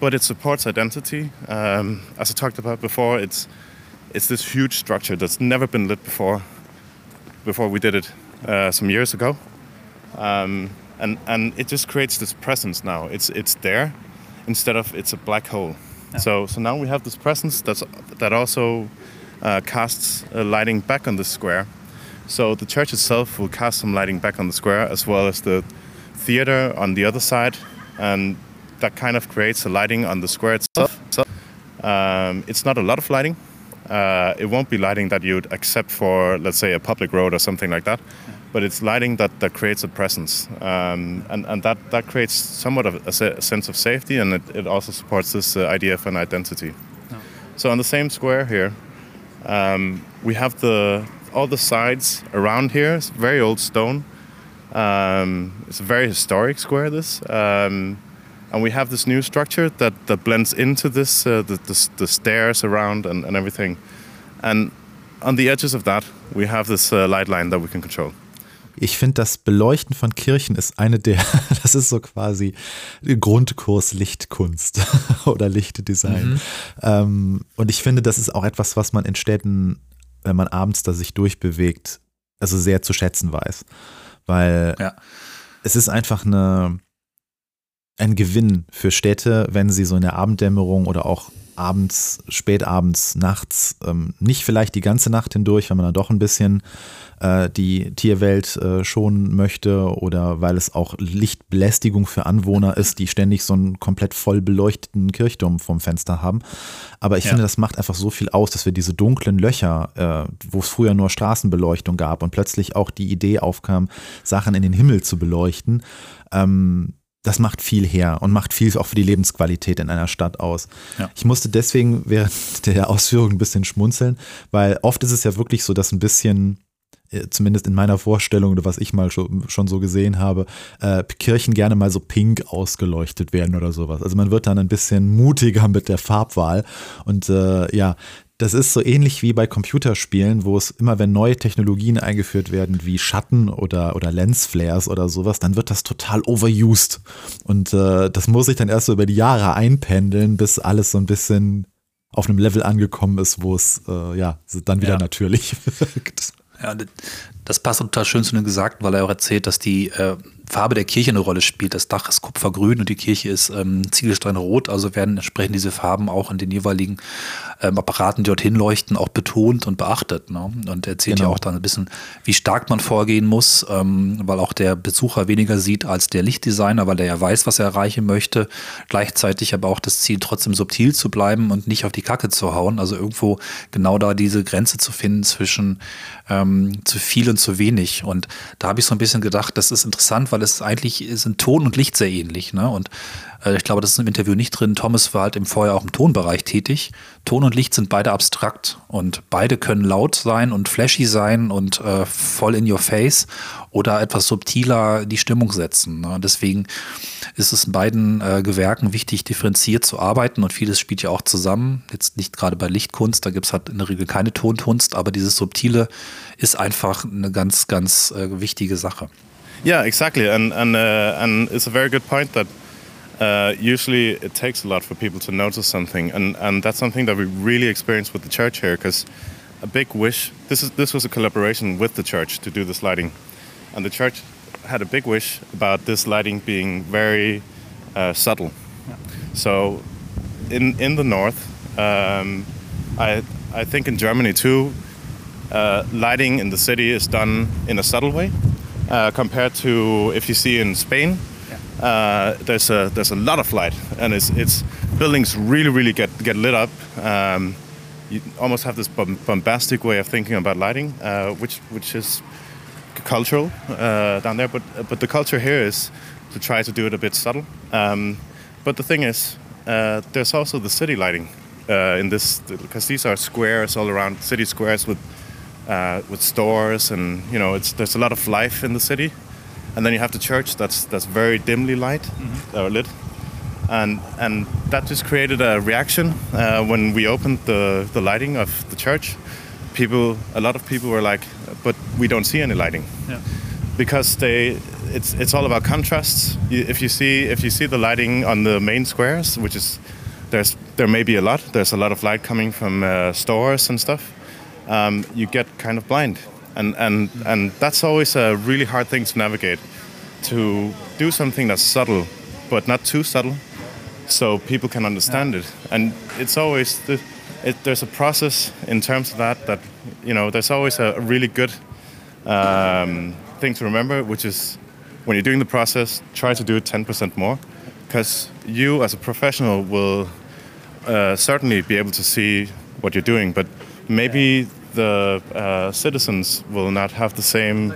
D: but it supports identity. Um, as I talked about before, it's it's this huge structure that's never been lit before. Before we did it uh, some years ago, um, and and it just creates this presence now. It's it's there, instead of it's a black hole. So so now we have this presence that's that also uh, casts uh, lighting back on the square. So the church itself will cast some lighting back on the square, as well as the theater on the other side, and that kind of creates a lighting on the square itself. Um, it's not a lot of lighting. Uh, it won't be lighting that you'd accept for, let's say, a public road or something like that. But it's lighting that, that creates a presence, um, and and that, that creates somewhat of a, se- a sense of safety, and it, it also supports this uh, idea of an identity. So on the same square here, um, we have the all the sides around here. It's very old stone. Um, it's a very historic square. This, um, and we have this new structure that, that blends into this uh, the, the, the stairs around and, and everything. And on the edges of that, we have this uh, light line that we can control.
C: Ich finde, das Beleuchten von Kirchen ist eine der, das ist so quasi Grundkurs Lichtkunst oder Lichtdesign. Mhm. Ähm, und ich finde, das ist auch etwas, was man in Städten, wenn man abends da sich durchbewegt, also sehr zu schätzen weiß. Weil ja. es ist einfach eine, ein Gewinn für Städte, wenn sie so in der Abenddämmerung oder auch abends, spätabends, nachts, ähm, nicht vielleicht die ganze Nacht hindurch, wenn man dann doch ein bisschen äh, die Tierwelt äh, schonen möchte oder weil es auch Lichtbelästigung für Anwohner ist, die ständig so einen komplett voll beleuchteten Kirchturm vom Fenster haben. Aber ich ja. finde, das macht einfach so viel aus, dass wir diese dunklen Löcher, äh, wo es früher nur Straßenbeleuchtung gab und plötzlich auch die Idee aufkam, Sachen in den Himmel zu beleuchten. Ähm, das macht viel her und macht viel auch für die Lebensqualität in einer Stadt aus. Ja. Ich musste deswegen während der Ausführung ein bisschen schmunzeln, weil oft ist es ja wirklich so, dass ein bisschen äh, zumindest in meiner Vorstellung oder was ich mal schon, schon so gesehen habe, äh, Kirchen gerne mal so pink ausgeleuchtet werden oder sowas. Also man wird dann ein bisschen mutiger mit der Farbwahl und äh, ja, das ist so ähnlich wie bei Computerspielen, wo es immer, wenn neue Technologien eingeführt werden, wie Schatten oder, oder Lensflares oder sowas, dann wird das total overused. Und äh, das muss sich dann erst so über die Jahre einpendeln, bis alles so ein bisschen auf einem Level angekommen ist, wo es äh, ja dann wieder ja. natürlich wirkt.
B: Ja, das passt total schön zu dem Gesagten, weil er auch erzählt, dass die äh, Farbe der Kirche eine Rolle spielt. Das Dach ist kupfergrün und die Kirche ist ähm, Ziegelsteinrot, also werden entsprechend diese Farben auch in den jeweiligen ähm, Apparaten, die dorthin leuchten, auch betont und beachtet. Ne? Und er erzählt genau. ja auch dann ein bisschen, wie stark man vorgehen muss, ähm, weil auch der Besucher weniger sieht als der Lichtdesigner, weil er ja weiß, was er erreichen möchte. Gleichzeitig aber auch das Ziel, trotzdem subtil zu bleiben und nicht auf die Kacke zu hauen. Also irgendwo genau da diese Grenze zu finden zwischen ähm, zu viel und zu wenig. Und da habe ich so ein bisschen gedacht, das ist interessant, weil es eigentlich sind Ton und Licht sehr ähnlich. Ne? Und äh, ich glaube, das ist im Interview nicht drin. Thomas war halt im Vorjahr auch im Tonbereich tätig. Ton und Licht sind beide abstrakt und beide können laut sein und flashy sein und äh, voll in your face oder etwas subtiler die Stimmung setzen. Ne? Deswegen ist es in beiden äh, Gewerken wichtig, differenziert zu arbeiten und vieles spielt ja auch zusammen. Jetzt nicht gerade bei Lichtkunst, da gibt es halt in der Regel keine Tonkunst, aber dieses Subtile ist einfach eine ganz, ganz äh, wichtige Sache.
D: Yeah, exactly, and and uh, and it's a very good point that uh, usually it takes a lot for people to notice something, and, and that's something that we really experience with the church here. Because a big wish. This is this was a collaboration with the church to do this lighting, and the church had a big wish about this lighting being very uh, subtle. Yeah. So, in in the north, um, I I think in Germany too, uh, lighting in the city is done in a subtle way, uh, compared to if you see in Spain uh, there's a there's a lot of light, and it's it's buildings really really get get lit up. Um, you almost have this bombastic way of thinking about lighting, uh, which which is cultural uh, down there. But but the culture here is to try to do it a bit subtle. Um, but the thing is, uh, there's also the city lighting uh, in this because these are squares all around city squares with uh, with stores and you know it's there's a lot of life in the city and then you have the church that's that's very dimly light mm-hmm. uh, lit, and and that just created a reaction uh, when we opened the the lighting of the church. People, a lot of people were like, "But we don't see any lighting," yeah. because they it's it's all about contrasts. If you see if you see the lighting on the main squares, which is there's there may be a lot. There's a lot of light coming from uh, stores and stuff. Um, you get kind of blind and and and that's always a really hard thing to navigate. To do something that's subtle, but not too subtle, so people can understand yeah. it. And it's always the, it, there's a process in terms of that that you know there's always a, really good um, thing to remember, which is when you're doing the process, try to do it 10% more, because you as a professional will uh, certainly be able to see what you're doing, but maybe the uh, citizens will not have the same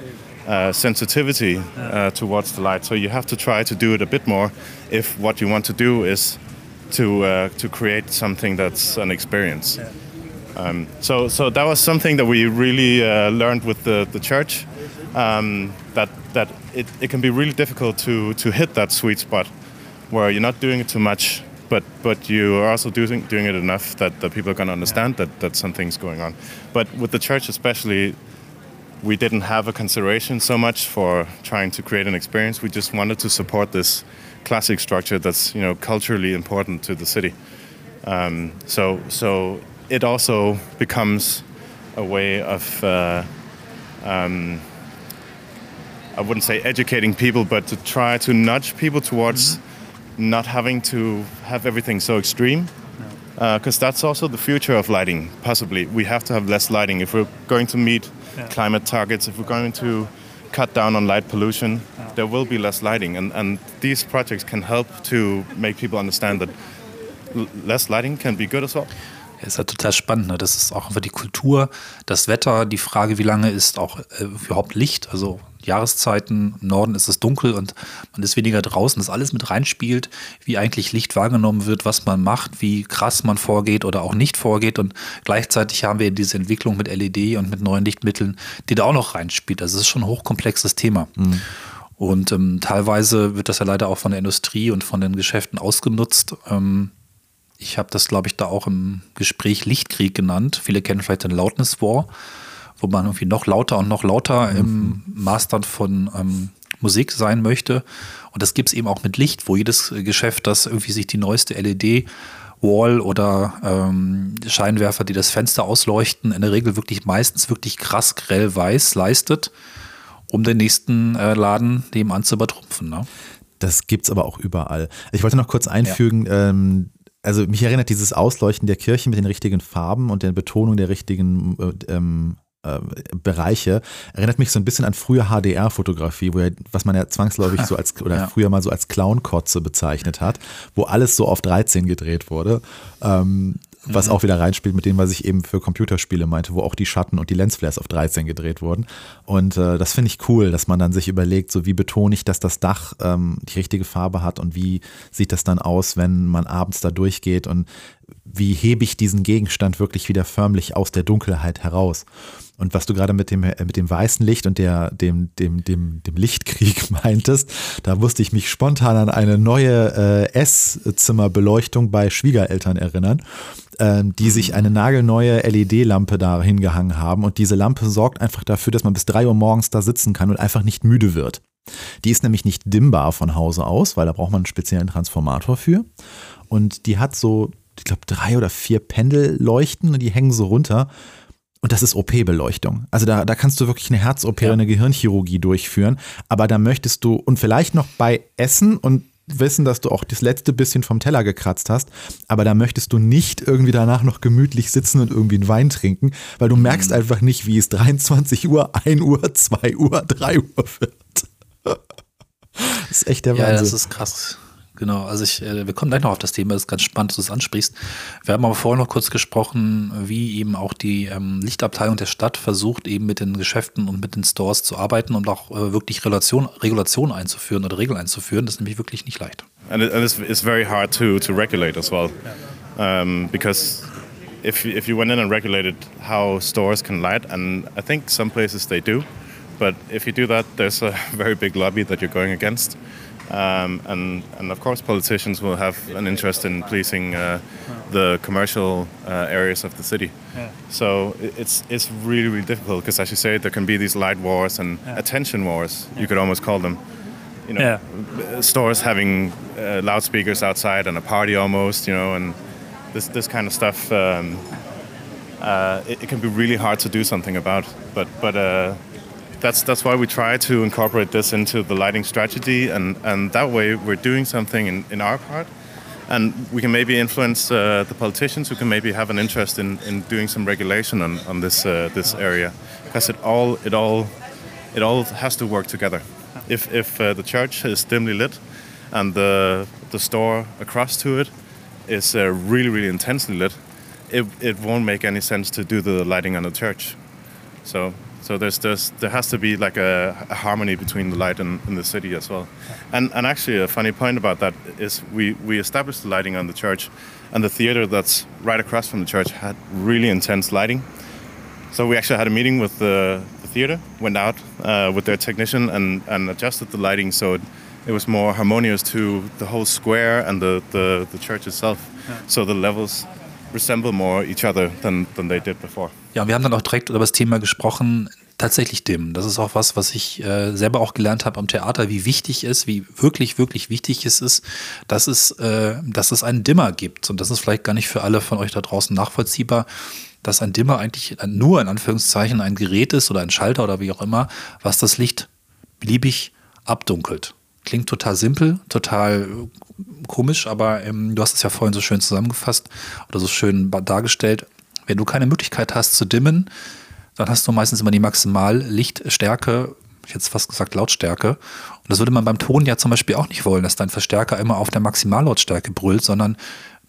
D: uh, sensitivity uh, towards the light. So you have to try to do it a bit more if what you want to do is to uh, to create something that's an experience. Um, so so that was something that we really uh, learned with the the church. Um, that that it, it can be really difficult to to hit that sweet spot where you're not doing it too much but but you are also doing doing it enough that, that people are going to understand yeah. that, that something's going on. But with the church especially, we didn't have a consideration so much for trying to create an experience. We just wanted to support this classic structure that's you know culturally important to the city. Um, so so it also becomes a way of uh, um, I wouldn't say educating people, but to try to nudge people towards not having to have everything so extreme. Because that's also the future of lighting, possibly. We have to have less lighting. If we're going to meet climate targets, if we're going to cut down on light pollution, there will be less lighting. And, and these projects can help to make people understand that l- less lighting can be good as well.
B: Ja, ist ja total spannend. Ne? Das ist auch einfach die Kultur, das Wetter, die Frage, wie lange ist auch äh, überhaupt Licht. Also Jahreszeiten, im Norden ist es dunkel und man ist weniger draußen, das alles mit reinspielt, wie eigentlich Licht wahrgenommen wird, was man macht, wie krass man vorgeht oder auch nicht vorgeht. Und gleichzeitig haben wir diese Entwicklung mit LED und mit neuen Lichtmitteln, die da auch noch reinspielt. Also es ist schon ein hochkomplexes Thema. Und ähm, teilweise wird das ja leider auch von der Industrie und von den Geschäften ausgenutzt. Ähm, ich habe das, glaube ich, da auch im Gespräch Lichtkrieg genannt. Viele kennen vielleicht den Loudness War, wo man irgendwie noch lauter und noch lauter im Mastern von ähm, Musik sein möchte. Und das gibt es eben auch mit Licht, wo jedes Geschäft, das irgendwie sich die neueste LED Wall oder ähm, Scheinwerfer, die das Fenster ausleuchten, in der Regel wirklich meistens wirklich krass grell weiß leistet, um den nächsten äh, Laden nebenan zu übertrumpfen. Ne?
C: Das gibt's aber auch überall. Ich wollte noch kurz einfügen, ähm, also mich erinnert dieses Ausleuchten der Kirche mit den richtigen Farben und der Betonung der richtigen äh, ähm, äh, Bereiche erinnert mich so ein bisschen an frühe HDR-Fotografie, wo ja, was man ja zwangsläufig so als oder
B: Ja.
C: früher mal so als Clown-Kotze bezeichnet hat, wo alles so auf 13 gedreht wurde. Ähm, was
B: Mhm.
C: auch wieder reinspielt mit dem, was ich eben für Computerspiele meinte, wo auch die Schatten und die Lensflares auf 13 gedreht wurden. Und äh, das finde ich cool, dass man dann sich überlegt, so wie betone ich, dass das Dach ähm, die richtige Farbe hat und wie sieht das dann aus, wenn man abends da durchgeht und wie hebe ich diesen Gegenstand wirklich wieder förmlich aus der Dunkelheit heraus. Und was du gerade mit dem, äh, mit dem weißen Licht und der, dem, dem, dem, dem Lichtkrieg meintest, da musste ich mich spontan an eine neue äh, Esszimmerbeleuchtung bei Schwiegereltern erinnern, ähm, die sich eine nagelneue LED-Lampe da hingehangen haben. Und diese Lampe sorgt einfach dafür, dass man bis drei Uhr morgens da sitzen kann und einfach nicht müde wird. Die ist nämlich nicht dimmbar von Hause aus, weil da braucht man einen speziellen Transformator für. Und die hat so, ich glaube, drei oder vier Pendelleuchten und die hängen so runter. Und das ist OP-Beleuchtung. Also da, da kannst du wirklich eine Herz-OP oder eine Gehirnchirurgie durchführen. Aber da möchtest du, und vielleicht noch bei Essen und wissen, dass du auch das letzte bisschen vom Teller gekratzt hast, aber da möchtest du nicht irgendwie danach noch gemütlich sitzen und irgendwie einen Wein trinken, weil du merkst einfach nicht, wie es 23 Uhr, 1 Uhr, 2 Uhr, 3 Uhr wird. Das ist echt der
B: Ja,
C: Wahnsinn.
B: das ist krass. Genau, also ich, äh, wir kommen gleich noch auf das Thema, das ist ganz spannend, dass du es ansprichst. Wir haben aber vorher noch kurz gesprochen, wie eben auch die ähm, Lichtabteilung der Stadt versucht, eben mit den Geschäften und mit den Stores zu arbeiten und auch äh, wirklich Relation, Regulation einzuführen oder Regeln einzuführen. Das ist nämlich wirklich nicht leicht.
D: and, it, and it's, it's very hard to, to regulate as well um, because if, if you went in and regulated how stores can light and i think some places they do but if you do that there's a very big lobby that you're going against um, and, and of course politicians will have an interest in policing uh, the commercial uh, areas of the city. So it's, it's really really difficult because as you say there can be these light wars and attention wars you could almost call them. You know, uh, stores having uh, loudspeakers outside and a party almost, you know, and this this kind of stuff. Um, uh, it, it can be really hard to do something about, but but uh, that's that's why we try to incorporate this into the lighting strategy, and and that way we're doing something in, in our part, and we can maybe influence uh, the politicians who can maybe have an interest in, in doing some regulation on on this uh, this area, because it all it all it all has to work together. If if uh, the church is dimly lit, and the the store across to it is uh, really really intensely lit, it it won't make any sense to do the lighting on the church. So so there's there's there has to be like a, a harmony between the light and, and the city as well. And and actually a funny point about that is we we established the lighting on the church, and the theater that's right across from the church had really intense lighting. So we actually had a meeting with the, the theater, went out uh, with their technician and, and adjusted the lighting so it, it was more harmonious to the whole square and the, the, the church itself. So the levels resemble more each other than, than they did before.
B: Ja, wir haben dann auch direkt über das Thema gesprochen, tatsächlich dimmen. Das ist auch was, was ich äh, selber auch gelernt habe am Theater, wie wichtig es, wie wirklich, wirklich wichtig es ist, dass es, äh, dass es einen Dimmer gibt. Und das ist vielleicht gar nicht für alle von euch da draußen nachvollziehbar, dass ein Dimmer eigentlich nur in Anführungszeichen ein Gerät ist oder ein Schalter oder wie auch immer, was das Licht beliebig abdunkelt. Klingt total simpel, total komisch, aber ähm, du hast es ja vorhin so schön zusammengefasst oder so schön dargestellt. Wenn du keine Möglichkeit hast zu dimmen, dann hast du meistens immer die Maximallichtstärke, ich hätte fast gesagt Lautstärke. Und das würde man beim Ton ja zum Beispiel auch nicht wollen, dass dein Verstärker immer auf der Maximallautstärke brüllt, sondern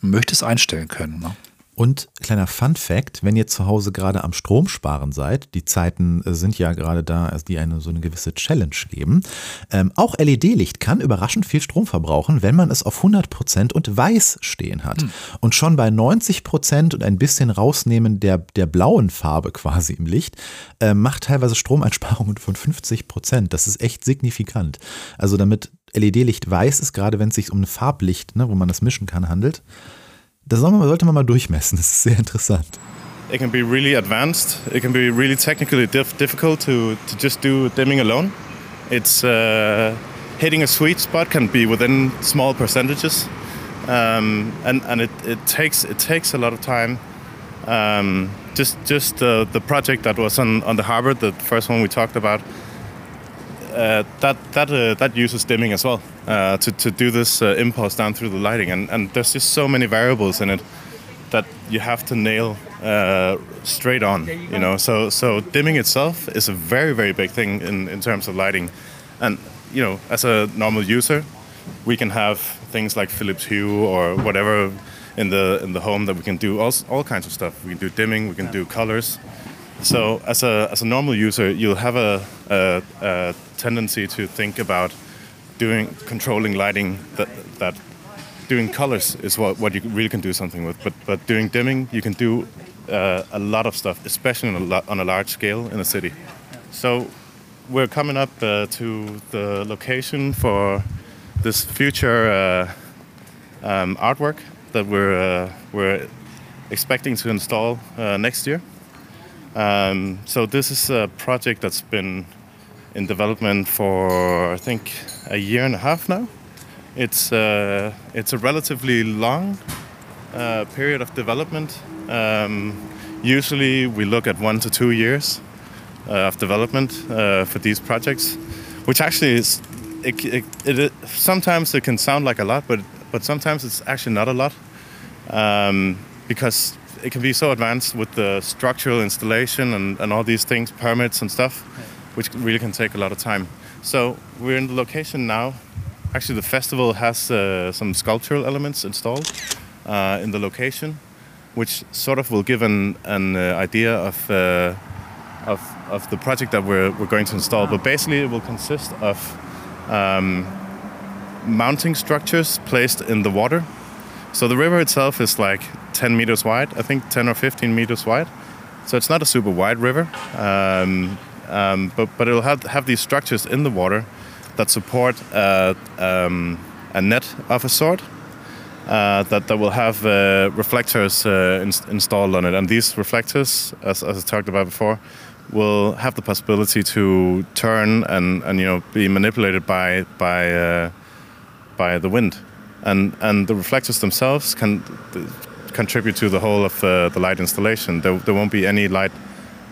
B: man möchte es einstellen können. Ne?
C: Und kleiner Fun Fact, wenn ihr zu Hause gerade am Strom sparen seid, die Zeiten äh, sind ja gerade da, die eine so eine gewisse Challenge geben. Ähm, auch LED-Licht kann überraschend viel Strom verbrauchen, wenn man es auf 100% und weiß stehen hat. Hm. Und schon bei 90% und ein bisschen rausnehmen der, der blauen Farbe quasi im Licht, äh, macht teilweise Stromeinsparungen von 50%. Das ist echt signifikant. Also damit LED-Licht weiß ist, gerade wenn es sich um ein Farblicht, ne, wo man das mischen kann, handelt, Das sollte man mal durchmessen, das ist sehr interessant.
D: It can be really advanced. It can be really technically diff difficult to, to just do dimming alone. It's uh, hitting a sweet spot can be within small percentages, um, and and it, it takes it takes a lot of time. Um, just just uh, the project that was on on the harbor, the first one we talked about, uh, that that uh, that uses dimming as well uh, to to do this uh, impulse down through the lighting, and and there's just so many variables in it that you have to nail uh, straight on. You know, so so dimming itself is a very very big thing in in terms of lighting, and you know, as a normal user, we can have things like Philips Hue or whatever in the in the home that we can do all all kinds of stuff. We can do dimming, we can do colors. So as a as a normal user, you'll have a, a, a tendency to think about doing controlling lighting that that doing colors is what, what you really can do something with. But but doing dimming, you can do uh, a lot of stuff, especially on a, on a large scale in a city. So we're coming up uh, to the location for this future uh, um, artwork that we're uh, we're expecting to install uh, next year. Um, so this is a project that's been in development for I think a year and a half now. It's uh, it's a relatively long uh, period of development. Um, usually we look at one to two years uh, of development uh, for these projects, which actually is it, it, it, sometimes it can sound like a lot, but but sometimes it's actually not a lot um, because it can be so advanced with the structural installation and, and all these things, permits and stuff, which really can take a lot of time. So we're in the location now. Actually, the festival has uh, some sculptural elements installed uh, in the location, which sort of will give an, an uh, idea of, uh, of, of the project that we're, we're going to install. But basically, it will consist of um, mounting structures placed in the water. So the river itself is like 10 meters wide, I think 10 or 15 meters wide. So it's not a super wide river, um, um, but, but it'll have, have these structures in the water that support uh, um, a net of a sort uh, that, that will have uh, reflectors uh, in, installed on it. And these reflectors, as, as I talked about before, will have the possibility to turn and, and you know be manipulated by by uh, by the wind, and and the reflectors themselves can contribute to the whole of uh, the light installation. There, there, won't be any light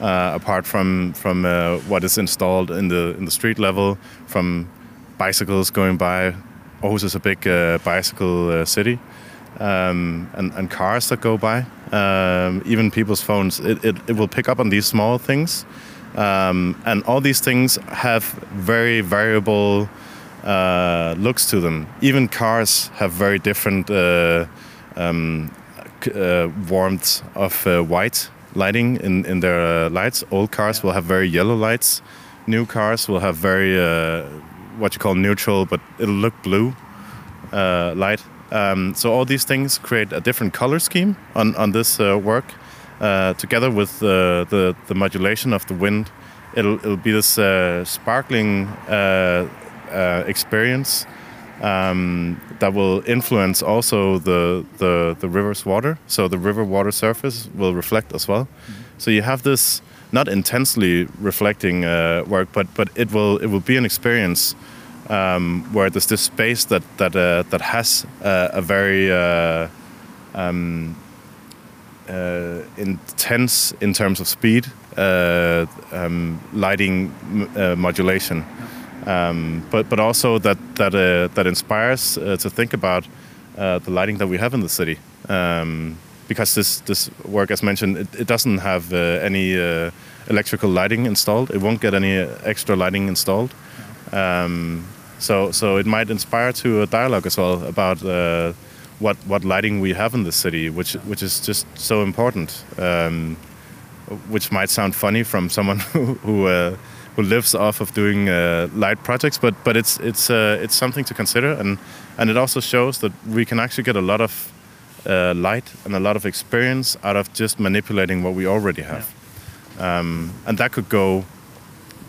D: uh, apart from from uh, what is installed in the in the street level, from bicycles going by. Aarhus is a big uh, bicycle uh, city, um, and, and cars that go by. Um, even people's phones. It, it, it, will pick up on these small things, um, and all these things have very variable uh, looks to them. Even cars have very different um, uh, warmth of uh, white lighting in, in their uh, lights. Old cars will have very yellow lights. New cars will have very what you call neutral, but it'll look blue light. Um, so all these things create a different color scheme on, on this uh, work. Uh, together with uh, the, the modulation of the wind, it'll, it'll be this sparkling experience um, that will influence also the, the, the river's water. So the river water surface will reflect as well. Mm -hmm. So you have this not intensely reflecting uh, work, but but it will it will be an experience um, where there's this space that that uh, that has uh, a very uh, um, uh, intense in terms of speed uh, um, lighting uh, modulation, um, but but also that that uh, that inspires uh, to think about uh, the lighting that we have in the city. Um, because this this work, as mentioned, it, it doesn't have any electrical lighting installed. It won't get any extra lighting installed. Um, so so it might inspire to a dialogue as well about uh, what what lighting we have in the city, which which is just so important. Um, which might sound funny from someone who who, uh, who lives off of doing uh, light projects, but but it's it's uh, it's something to consider, and and it also shows that we can actually get a lot of uh, light and a lot of experience out of just manipulating what we already have, um, and that could go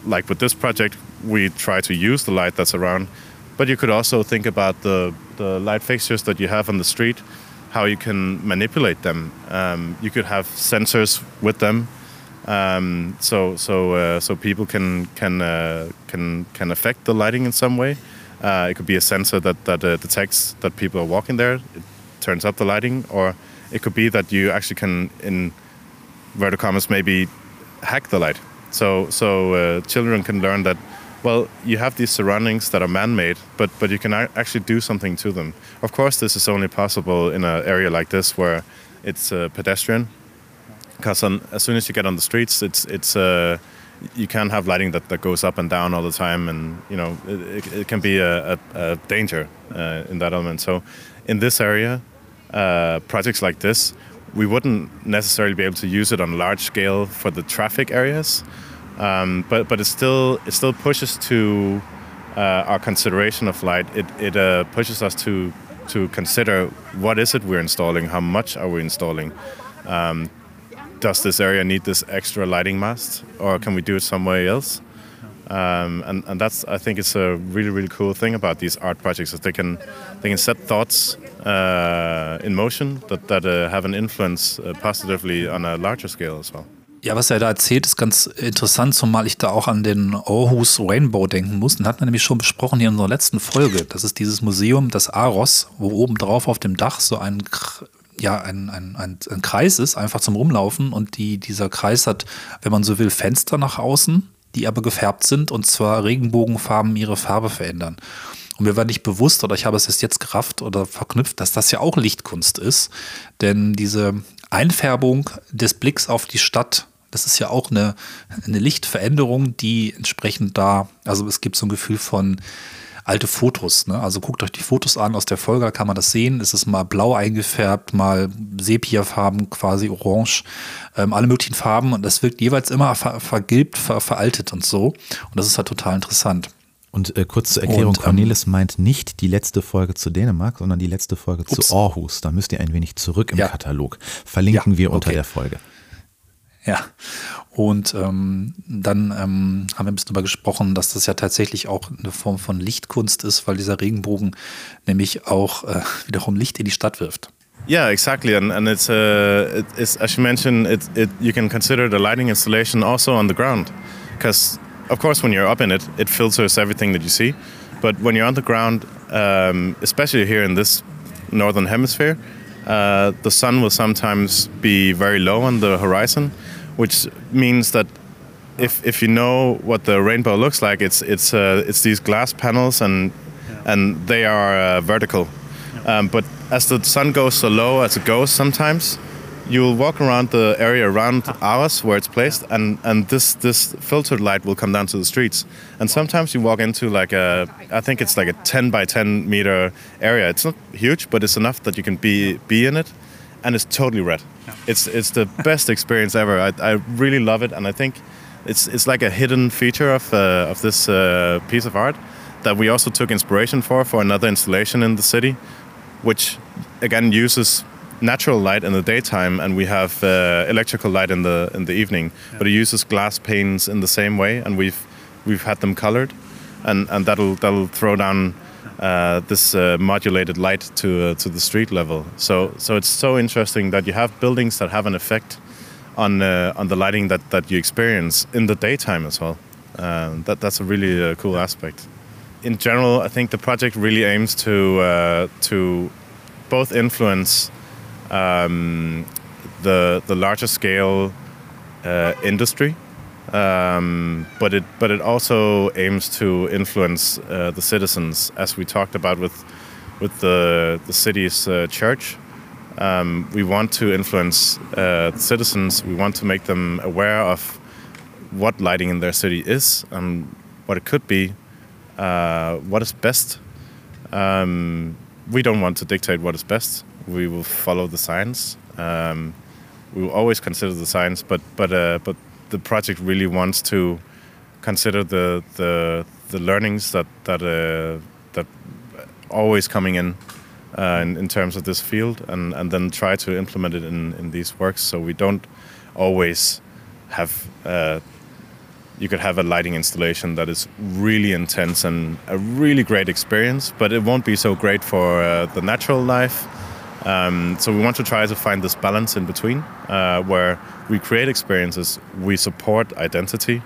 D: like with this project, we try to use the light that's around, but you could also think about the the light fixtures that you have on the street how you can manipulate them. Um, you could have sensors with them, um, so so uh, so people can can uh, can can affect the lighting in some way. Uh, it could be a sensor that that uh, detects that people are walking there, it turns up the lighting, or it could be that you actually can, in vertical commas, maybe hack the light. So so uh, children can learn that well, you have these surroundings that are man-made, but but you can actually do something to them. Of course, this is only possible in an area like this where it's uh, pedestrian. Because as soon as you get on the streets, it's it's uh, you can't have lighting that, that goes up and down all the time, and you know it, it, it can be a, a, a danger uh, in that element. So, in this area, uh, projects like this, we wouldn't necessarily be able to use it on large scale for the traffic areas um, but but it still it still pushes to uh, our consideration of light. It it uh, pushes us to to consider what is it we're installing, how much are we installing. Um, does this area need this extra lighting mast, or can we do it somewhere else? Um, and, and that's I think it's a really really cool thing about these art projects that they can they can set thoughts uh, in motion that that uh, have an influence uh, positively on a larger scale as well.
B: Ja, was er da erzählt, ist ganz interessant, zumal ich da auch an den Aarhus Rainbow denken muss. Den hatten wir nämlich schon besprochen hier in unserer letzten Folge. Das ist dieses Museum, das Aros, wo oben drauf auf dem Dach so ein, ja, ein, ein, ein, ein Kreis ist, einfach zum Rumlaufen. Und die, dieser Kreis hat, wenn man so will, Fenster nach außen, die aber gefärbt sind und zwar Regenbogenfarben ihre Farbe verändern. Und mir war nicht bewusst, oder ich habe es erst jetzt gerafft oder verknüpft, dass das ja auch Lichtkunst ist. Denn diese Einfärbung des Blicks auf die Stadt das ist ja auch eine, eine Lichtveränderung, die entsprechend da, also es gibt so ein Gefühl von alte Fotos. Ne? Also guckt euch die Fotos an aus der Folge, da kann man das sehen. Es ist mal blau eingefärbt, mal Sepiafarben, quasi orange, ähm, alle möglichen Farben und das wirkt jeweils immer ver vergilbt, ver veraltet und so. Und das ist halt total interessant.
C: Und äh, kurz zur Erklärung, und, ähm, Cornelis meint nicht die letzte Folge zu Dänemark, sondern die letzte Folge ups. zu Aarhus. Da müsst ihr ein wenig zurück im ja. Katalog. Verlinken ja, wir unter okay. der Folge.
B: Ja, und ähm, dann ähm, haben wir ein bisschen darüber gesprochen, dass das ja tatsächlich auch eine Form von Lichtkunst ist, weil dieser Regenbogen nämlich auch äh, wiederum Licht in die Stadt wirft.
D: Yeah, exactly, and and it's uh, it, it's as you mentioned, it, it you can consider the lighting installation also on the ground, because of course when you're up in it, it filters everything that you see, but when you're on the ground, um, especially here in this northern hemisphere, uh, the sun will sometimes be very low on the horizon, which means that if if you know what the rainbow looks like, it's it's uh, it's these glass panels and yeah. and they are uh, vertical. Yeah. Um, but as the sun goes so low as it goes, sometimes you'll walk around the area around ARoS where it's placed, and and this this filtered light will come down to the streets. And sometimes you walk into like a I think it's like a 10 by 10 meter area. It's not huge, but it's enough that you can be be in it and it's totally red. Yeah. It's it's the best experience ever. I, I really love it, and I think it's it's like a hidden feature of uh, of this uh, piece of art that we also took inspiration for for another installation in the city, which again uses natural light in the daytime, and we have uh, electrical light in the in the evening. Yeah. But it uses glass panes in the same way, and we've we've had them colored, and and that'll that'll throw down uh, this uh, modulated light to uh, to the street level. So so it's so interesting that you have buildings that have an effect on uh, on the lighting that, that you experience in the daytime as well. Uh, that that's a really uh, cool aspect. In general, I think the project really aims to uh, to both influence um, the the larger scale uh, industry, um, but it but it also aims to influence uh, the citizens, as we talked about with with the the city's uh, church. Um, we want to influence uh, citizens. We want to make them aware of what lighting in their city is and what it could be, uh, what is best. Um, we don't want to dictate what is best. We will follow the science. Um, we will always consider the science, but but uh, but the project really wants to consider the the the learnings that that uh, that always coming in, uh, in in terms of this field, and and then try to implement it in in these works. So we don't always have. Uh, you could have a lighting installation that is really intense and a really great experience, but it won't be so great for uh, the natural life. Um, so we want to try to find this balance in between, uh, where we create experiences, we support identity,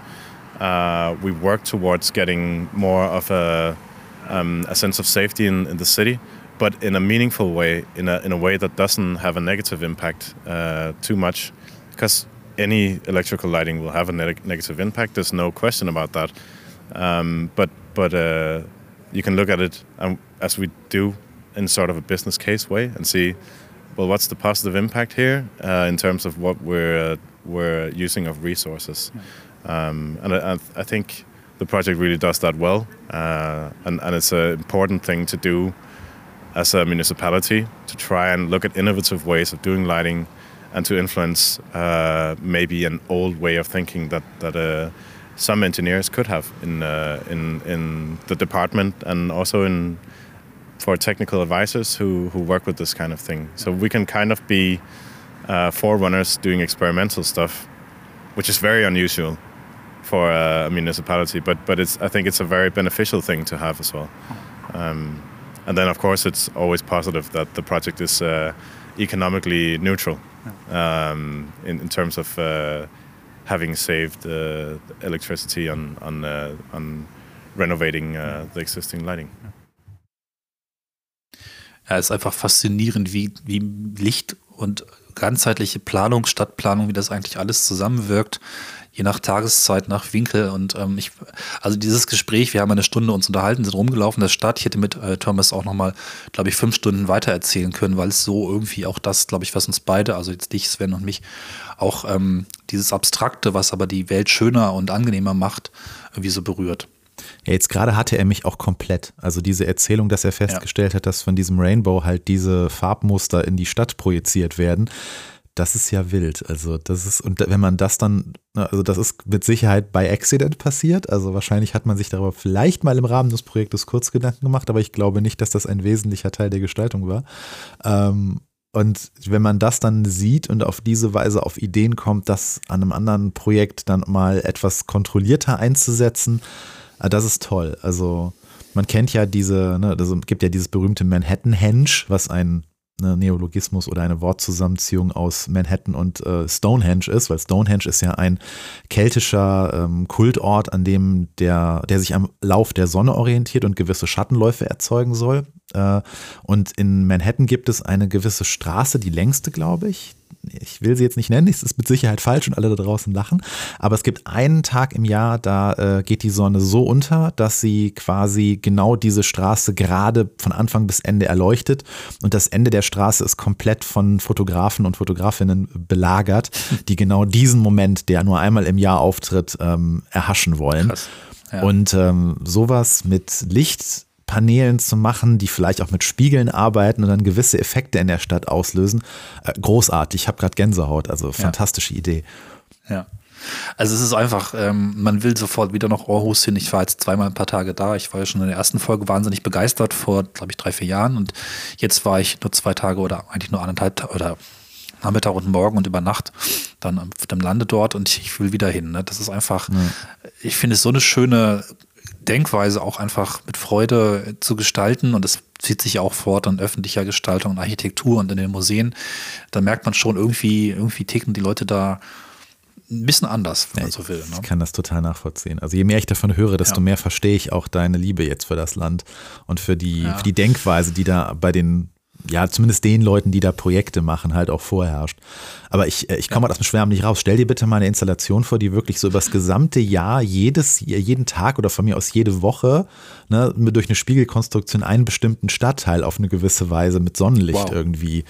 D: uh, we work towards getting more of a, um, a sense of safety in, in, the city, but in a meaningful way, in a, in a way that doesn't have a negative impact uh, too much, because any electrical lighting will have a neg- negative impact. There's no question about that. Um, but but uh, you can look at it um, as we do in sort of a business case way and see, well, what's the positive impact here uh, in terms of what we're uh, we're using of resources. Um, and I, I, think the project really does that well, uh, and, and it's an important thing to do as a municipality to try and look at innovative ways of doing lighting and to influence uh, maybe an old way of thinking that that uh, some engineers could have in uh, in in the department and also in for technical advisors who who work with this kind of thing. So we can kind of be uh, forerunners doing experimental stuff, which is very unusual for a municipality. But but it's I think it's a very beneficial thing to have as well. Um, and then of course it's always positive that the project is uh, economically neutral um, in, in, terms of uh, having saved uh, electricity on on, uh, on renovating uh, the existing lighting.
B: Ja, ist einfach faszinierend, wie, wie Licht und ganzheitliche Planung, Stadtplanung, wie das eigentlich alles zusammenwirkt je nach Tageszeit, nach Winkel. Und ähm, ich, also dieses Gespräch, wir haben eine Stunde uns unterhalten, sind rumgelaufen der Stadt. Ich hätte mit äh, Thomas auch nochmal, glaube ich, fünf Stunden weiter erzählen können, weil es so irgendwie auch das, glaube ich, was uns beide, also jetzt dich, Sven und mich, auch ähm, dieses Abstrakte, was aber die Welt schöner und angenehmer macht, irgendwie so berührt.
C: Jetzt gerade hatte er mich auch komplett. Also diese Erzählung, dass er festgestellt ja. hat, dass von diesem Rainbow halt diese Farbmuster in die Stadt projiziert werden das ist ja wild. Also, das ist, und wenn man das dann, also das ist mit Sicherheit bei Accident passiert. Also wahrscheinlich hat man sich darüber vielleicht mal im Rahmen des Projektes kurz Gedanken gemacht, aber ich glaube nicht, dass das ein wesentlicher Teil der Gestaltung war. Ähm, und wenn man das dann sieht und auf diese Weise auf Ideen kommt, das an einem anderen Projekt dann mal etwas kontrollierter einzusetzen, das ist toll. Also man kennt ja diese, ne, also gibt ja dieses berühmte Manhattan-Henge, was ein ne, Neologismus oder eine Wortzusammenziehung aus Manhattan und äh, Stonehenge ist, weil Stonehenge ist ja ein keltischer ähm, Kultort, an dem der, der sich am Lauf der Sonne orientiert und gewisse Schattenläufe erzeugen soll. Äh, und in Manhattan gibt es eine gewisse Straße, die längste, glaube ich, ich will sie jetzt nicht nennen, es ist mit Sicherheit falsch und alle da draußen lachen, aber es gibt einen Tag im Jahr, da äh, geht die Sonne so unter, dass sie quasi genau diese Straße gerade von Anfang bis Ende erleuchtet und das Ende der Straße ist komplett von Fotografen und Fotografinnen belagert, die genau diesen Moment, der nur einmal im Jahr auftritt, ähm, erhaschen wollen. Krass. Ja. Und ähm, sowas mit Licht Paneelen zu machen, die vielleicht auch mit Spiegeln arbeiten und dann gewisse Effekte in der Stadt auslösen. Äh, großartig, ich habe gerade Gänsehaut, also fantastische
B: ja.
C: Idee.
B: Ja. Also es ist einfach, ähm, man will sofort wieder nach Aarhus hin. Ich war jetzt zweimal ein paar Tage da. Ich war ja schon in der ersten Folge wahnsinnig begeistert vor, glaube ich, drei, vier Jahren. Und jetzt war ich nur zwei Tage oder eigentlich nur anderthalb oder Nachmittag und Morgen und über Nacht dann auf dem Lande dort und ich will wieder hin. Ne? Das ist einfach, ja. ich finde es so eine schöne Denkweise auch einfach mit Freude zu gestalten und das zieht sich ja auch fort in öffentlicher Gestaltung und Architektur und in den Museen. Da merkt man schon irgendwie, irgendwie ticken die Leute da ein bisschen anders, wenn man so will. Ne?
C: Ich kann das total nachvollziehen. Also je mehr ich davon höre, desto
B: Ja.
C: mehr verstehe ich auch deine Liebe jetzt für das Land und für die,
B: Ja.
C: für die Denkweise, die da bei den, ja, zumindest den Leuten, die da Projekte machen, halt auch vorherrscht. Aber ich, äh, ich komme aus dem Schwärmen nicht raus. Stell dir bitte mal eine Installation vor, die wirklich so über das gesamte Jahr, jedes, jeden Tag oder von mir aus jede Woche, ne, mit- durch eine Spiegelkonstruktion einen bestimmten Stadtteil auf eine gewisse Weise mit Sonnenlicht
B: Wow.
C: irgendwie.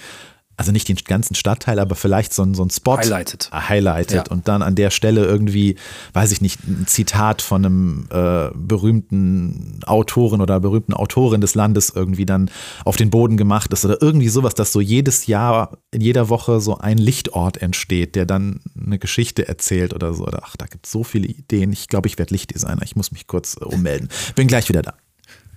C: Also nicht den ganzen Stadtteil, aber vielleicht so ein, so ein Spot.
B: Highlighted.
C: Ah, highlighted
B: Ja.
C: und dann an der Stelle irgendwie, weiß ich nicht, ein Zitat von einem äh, berühmten Autoren oder berühmten Autorin des Landes irgendwie dann auf den Boden gemacht ist oder irgendwie sowas, dass so jedes Jahr in jeder Woche so ein Lichtort entsteht, der dann eine Geschichte erzählt oder so. Ach, da gibt es so viele Ideen. Ich glaube, ich werde Lichtdesigner. Ich muss mich kurz äh, ummelden. Bin gleich wieder da.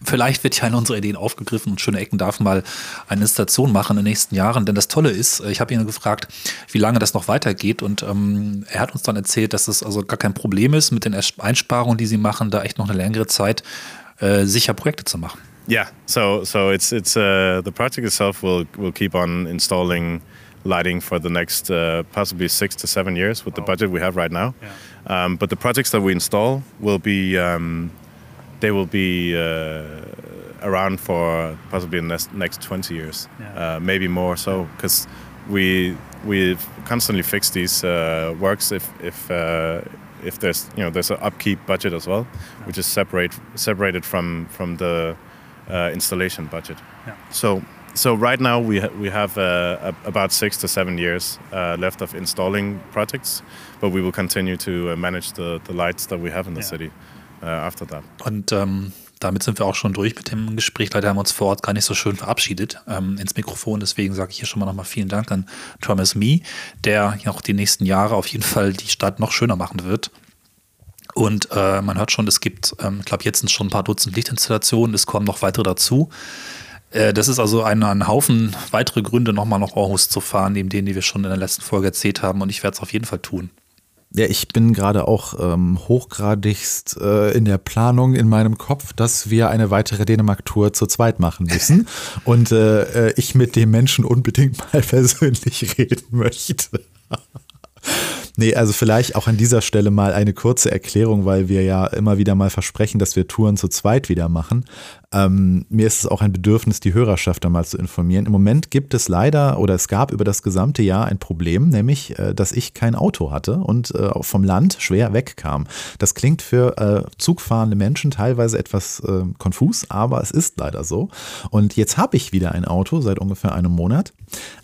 B: Vielleicht wird ja eine unserer Ideen aufgegriffen und Schöne Ecken darf mal eine Installation machen in den nächsten Jahren. Denn das Tolle ist, äh, ich habe ihn gefragt, wie lange das noch weitergeht. Und ähm, er hat uns dann erzählt, dass es also gar kein Problem ist, mit den Einsparungen, die sie machen, da echt noch eine längere Zeit äh, sicher Projekte zu machen.
D: Yeah, so so it's it's uh, the project itself will will keep on installing lighting for the next uh, possibly six to seven years with the budget we have right now. Um, but the projects that we install will be um, they will be uh, around for possibly the next, next 20 years, uh, maybe more so, because we we constantly fix these uh, works if if uh, if there's you know there's an upkeep budget as well, which is separate separated from from the uh, installation budget. Yeah. So so right now we ha- we have uh, about six to seven years uh, left of installing projects, but we will continue to uh, manage the, the lights that we have in the city uh, after that.
B: Und ähm, damit sind wir auch schon durch mit dem Gespräch. Leider haben wir uns vor Ort gar nicht so schön verabschiedet ähm, ins Mikrofon. Deswegen sage ich hier schon mal nochmal vielen Dank an Thomas Mee, der auch die nächsten Jahre auf jeden Fall die Stadt noch schöner machen wird. Und äh, man hört schon, es gibt, ähm, ich glaube, jetzt sind schon ein paar Dutzend Lichtinstallationen, es kommen noch weitere dazu. Äh, das ist also ein, ein Haufen weitere Gründe, nochmal nach Aarhus zu fahren, neben denen, die wir schon in der letzten Folge erzählt haben. Und ich werde es auf jeden Fall tun.
C: Ja, ich bin gerade auch ähm, hochgradigst äh, in der Planung in meinem Kopf, dass wir eine weitere Dänemark-Tour zu zweit machen müssen und äh, äh, ich mit dem Menschen unbedingt mal persönlich reden möchte. Nee, also vielleicht auch an dieser Stelle mal eine kurze Erklärung, weil wir ja immer wieder mal versprechen, dass wir Touren zu zweit wieder machen. Ähm, mir ist es auch ein Bedürfnis, die Hörerschaft da mal zu informieren. Im Moment gibt es leider oder es gab über das gesamte Jahr ein Problem, nämlich, äh, dass ich kein Auto hatte und äh, vom Land schwer wegkam. Das klingt für äh, zugfahrende Menschen teilweise etwas äh, konfus, aber es ist leider so. Und jetzt habe ich wieder ein Auto seit ungefähr einem Monat,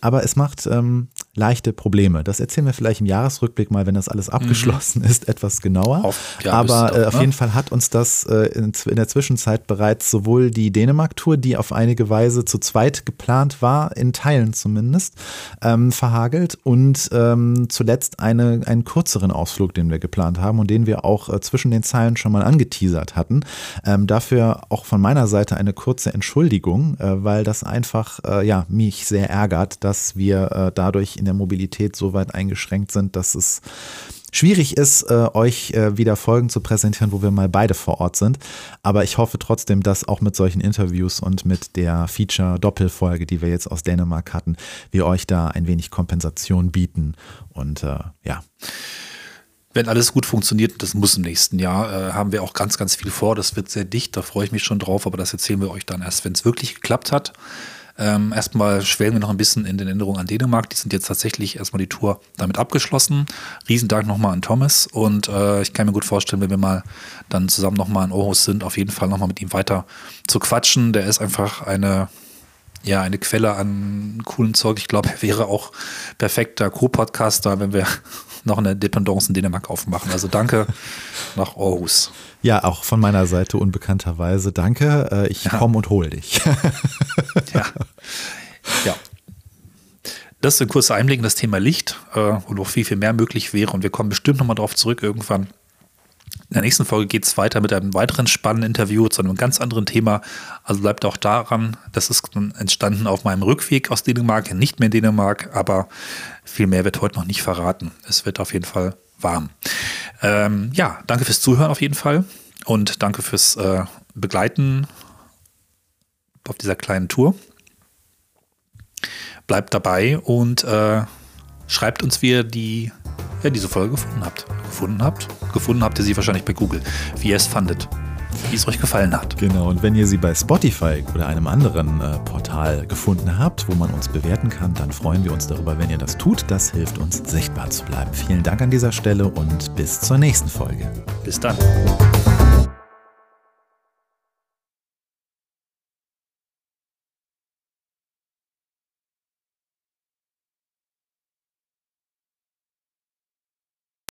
C: aber es macht ähm, leichte Probleme. Das erzählen wir vielleicht im Jahresrückblick mal, wenn das alles abgeschlossen ist, etwas genauer.
B: Auf- ja,
C: aber äh,
B: doch,
C: auf
B: ne?
C: jeden Fall hat uns das äh, in, in der Zwischenzeit bereits sowohl die Dänemark-Tour, die auf einige Weise zu zweit geplant war, in Teilen zumindest, ähm, verhagelt und ähm, zuletzt eine, einen kürzeren Ausflug, den wir geplant haben und den wir auch äh, zwischen den Zeilen schon mal angeteasert hatten. Ähm, dafür auch von meiner Seite eine kurze Entschuldigung, äh, weil das einfach äh, ja, mich sehr ärgert, dass wir äh, dadurch in der Mobilität so weit eingeschränkt sind, dass es schwierig ist, äh, euch äh, wieder Folgen zu präsentieren, wo wir mal beide vor Ort sind. Aber ich hoffe trotzdem, dass auch mit solchen Interviews und mit der Feature-Doppelfolge, die wir jetzt aus Dänemark hatten, wir euch da ein wenig Kompensation bieten. Und äh, ja,
B: Wenn alles gut funktioniert, das muss im nächsten Jahr, äh, haben wir auch ganz, ganz viel vor. Das wird sehr dicht, da freue ich mich schon drauf, aber das erzählen wir euch dann erst, wenn es wirklich geklappt hat. Ähm, erstmal schwellen wir noch ein bisschen in den Änderungen an Dänemark. Die sind jetzt tatsächlich erstmal die Tour damit abgeschlossen. Riesendank nochmal an Thomas. Und äh, ich kann mir gut vorstellen, wenn wir mal dann zusammen nochmal in Aarhus sind, auf jeden Fall nochmal mit ihm weiter zu quatschen. Der ist einfach eine, ja, eine Quelle an coolen Zeug. Ich glaube, er wäre auch perfekter Co-Podcaster, wenn wir noch eine Dependance in Dänemark aufmachen. Also danke nach Aarhus.
C: ja, auch von meiner Seite unbekannterweise. Danke, äh, ich
B: Ja.
C: komme und hol dich.
B: Ja. ja. Das ist ein kurzer Einblick in das Thema Licht, äh, wo noch viel, viel mehr möglich wäre. Und wir kommen bestimmt nochmal darauf zurück irgendwann. In der nächsten Folge geht es weiter mit einem weiteren spannenden Interview zu einem ganz anderen Thema. Also bleibt auch daran, das ist entstanden auf meinem Rückweg aus Dänemark, nicht mehr in Dänemark, aber viel mehr wird heute noch nicht verraten. Es wird auf jeden Fall warm. Ähm, ja, danke fürs Zuhören auf jeden Fall. und danke fürs äh, Begleiten auf dieser kleinen Tour. Bleibt dabei und äh, schreibt uns, wie ihr die, ja, diese Folge gefunden habt. Gefunden habt? Gefunden habt ihr sie wahrscheinlich bei Google. Wie ihr es fandet. Wie es euch gefallen hat.
C: Genau, und wenn ihr sie bei Spotify oder einem anderen äh, Portal gefunden habt, wo man uns bewerten kann, dann freuen wir uns darüber, wenn ihr das tut. Das hilft uns, sichtbar zu bleiben. Vielen Dank an dieser Stelle und bis zur nächsten Folge.
B: Bis dann.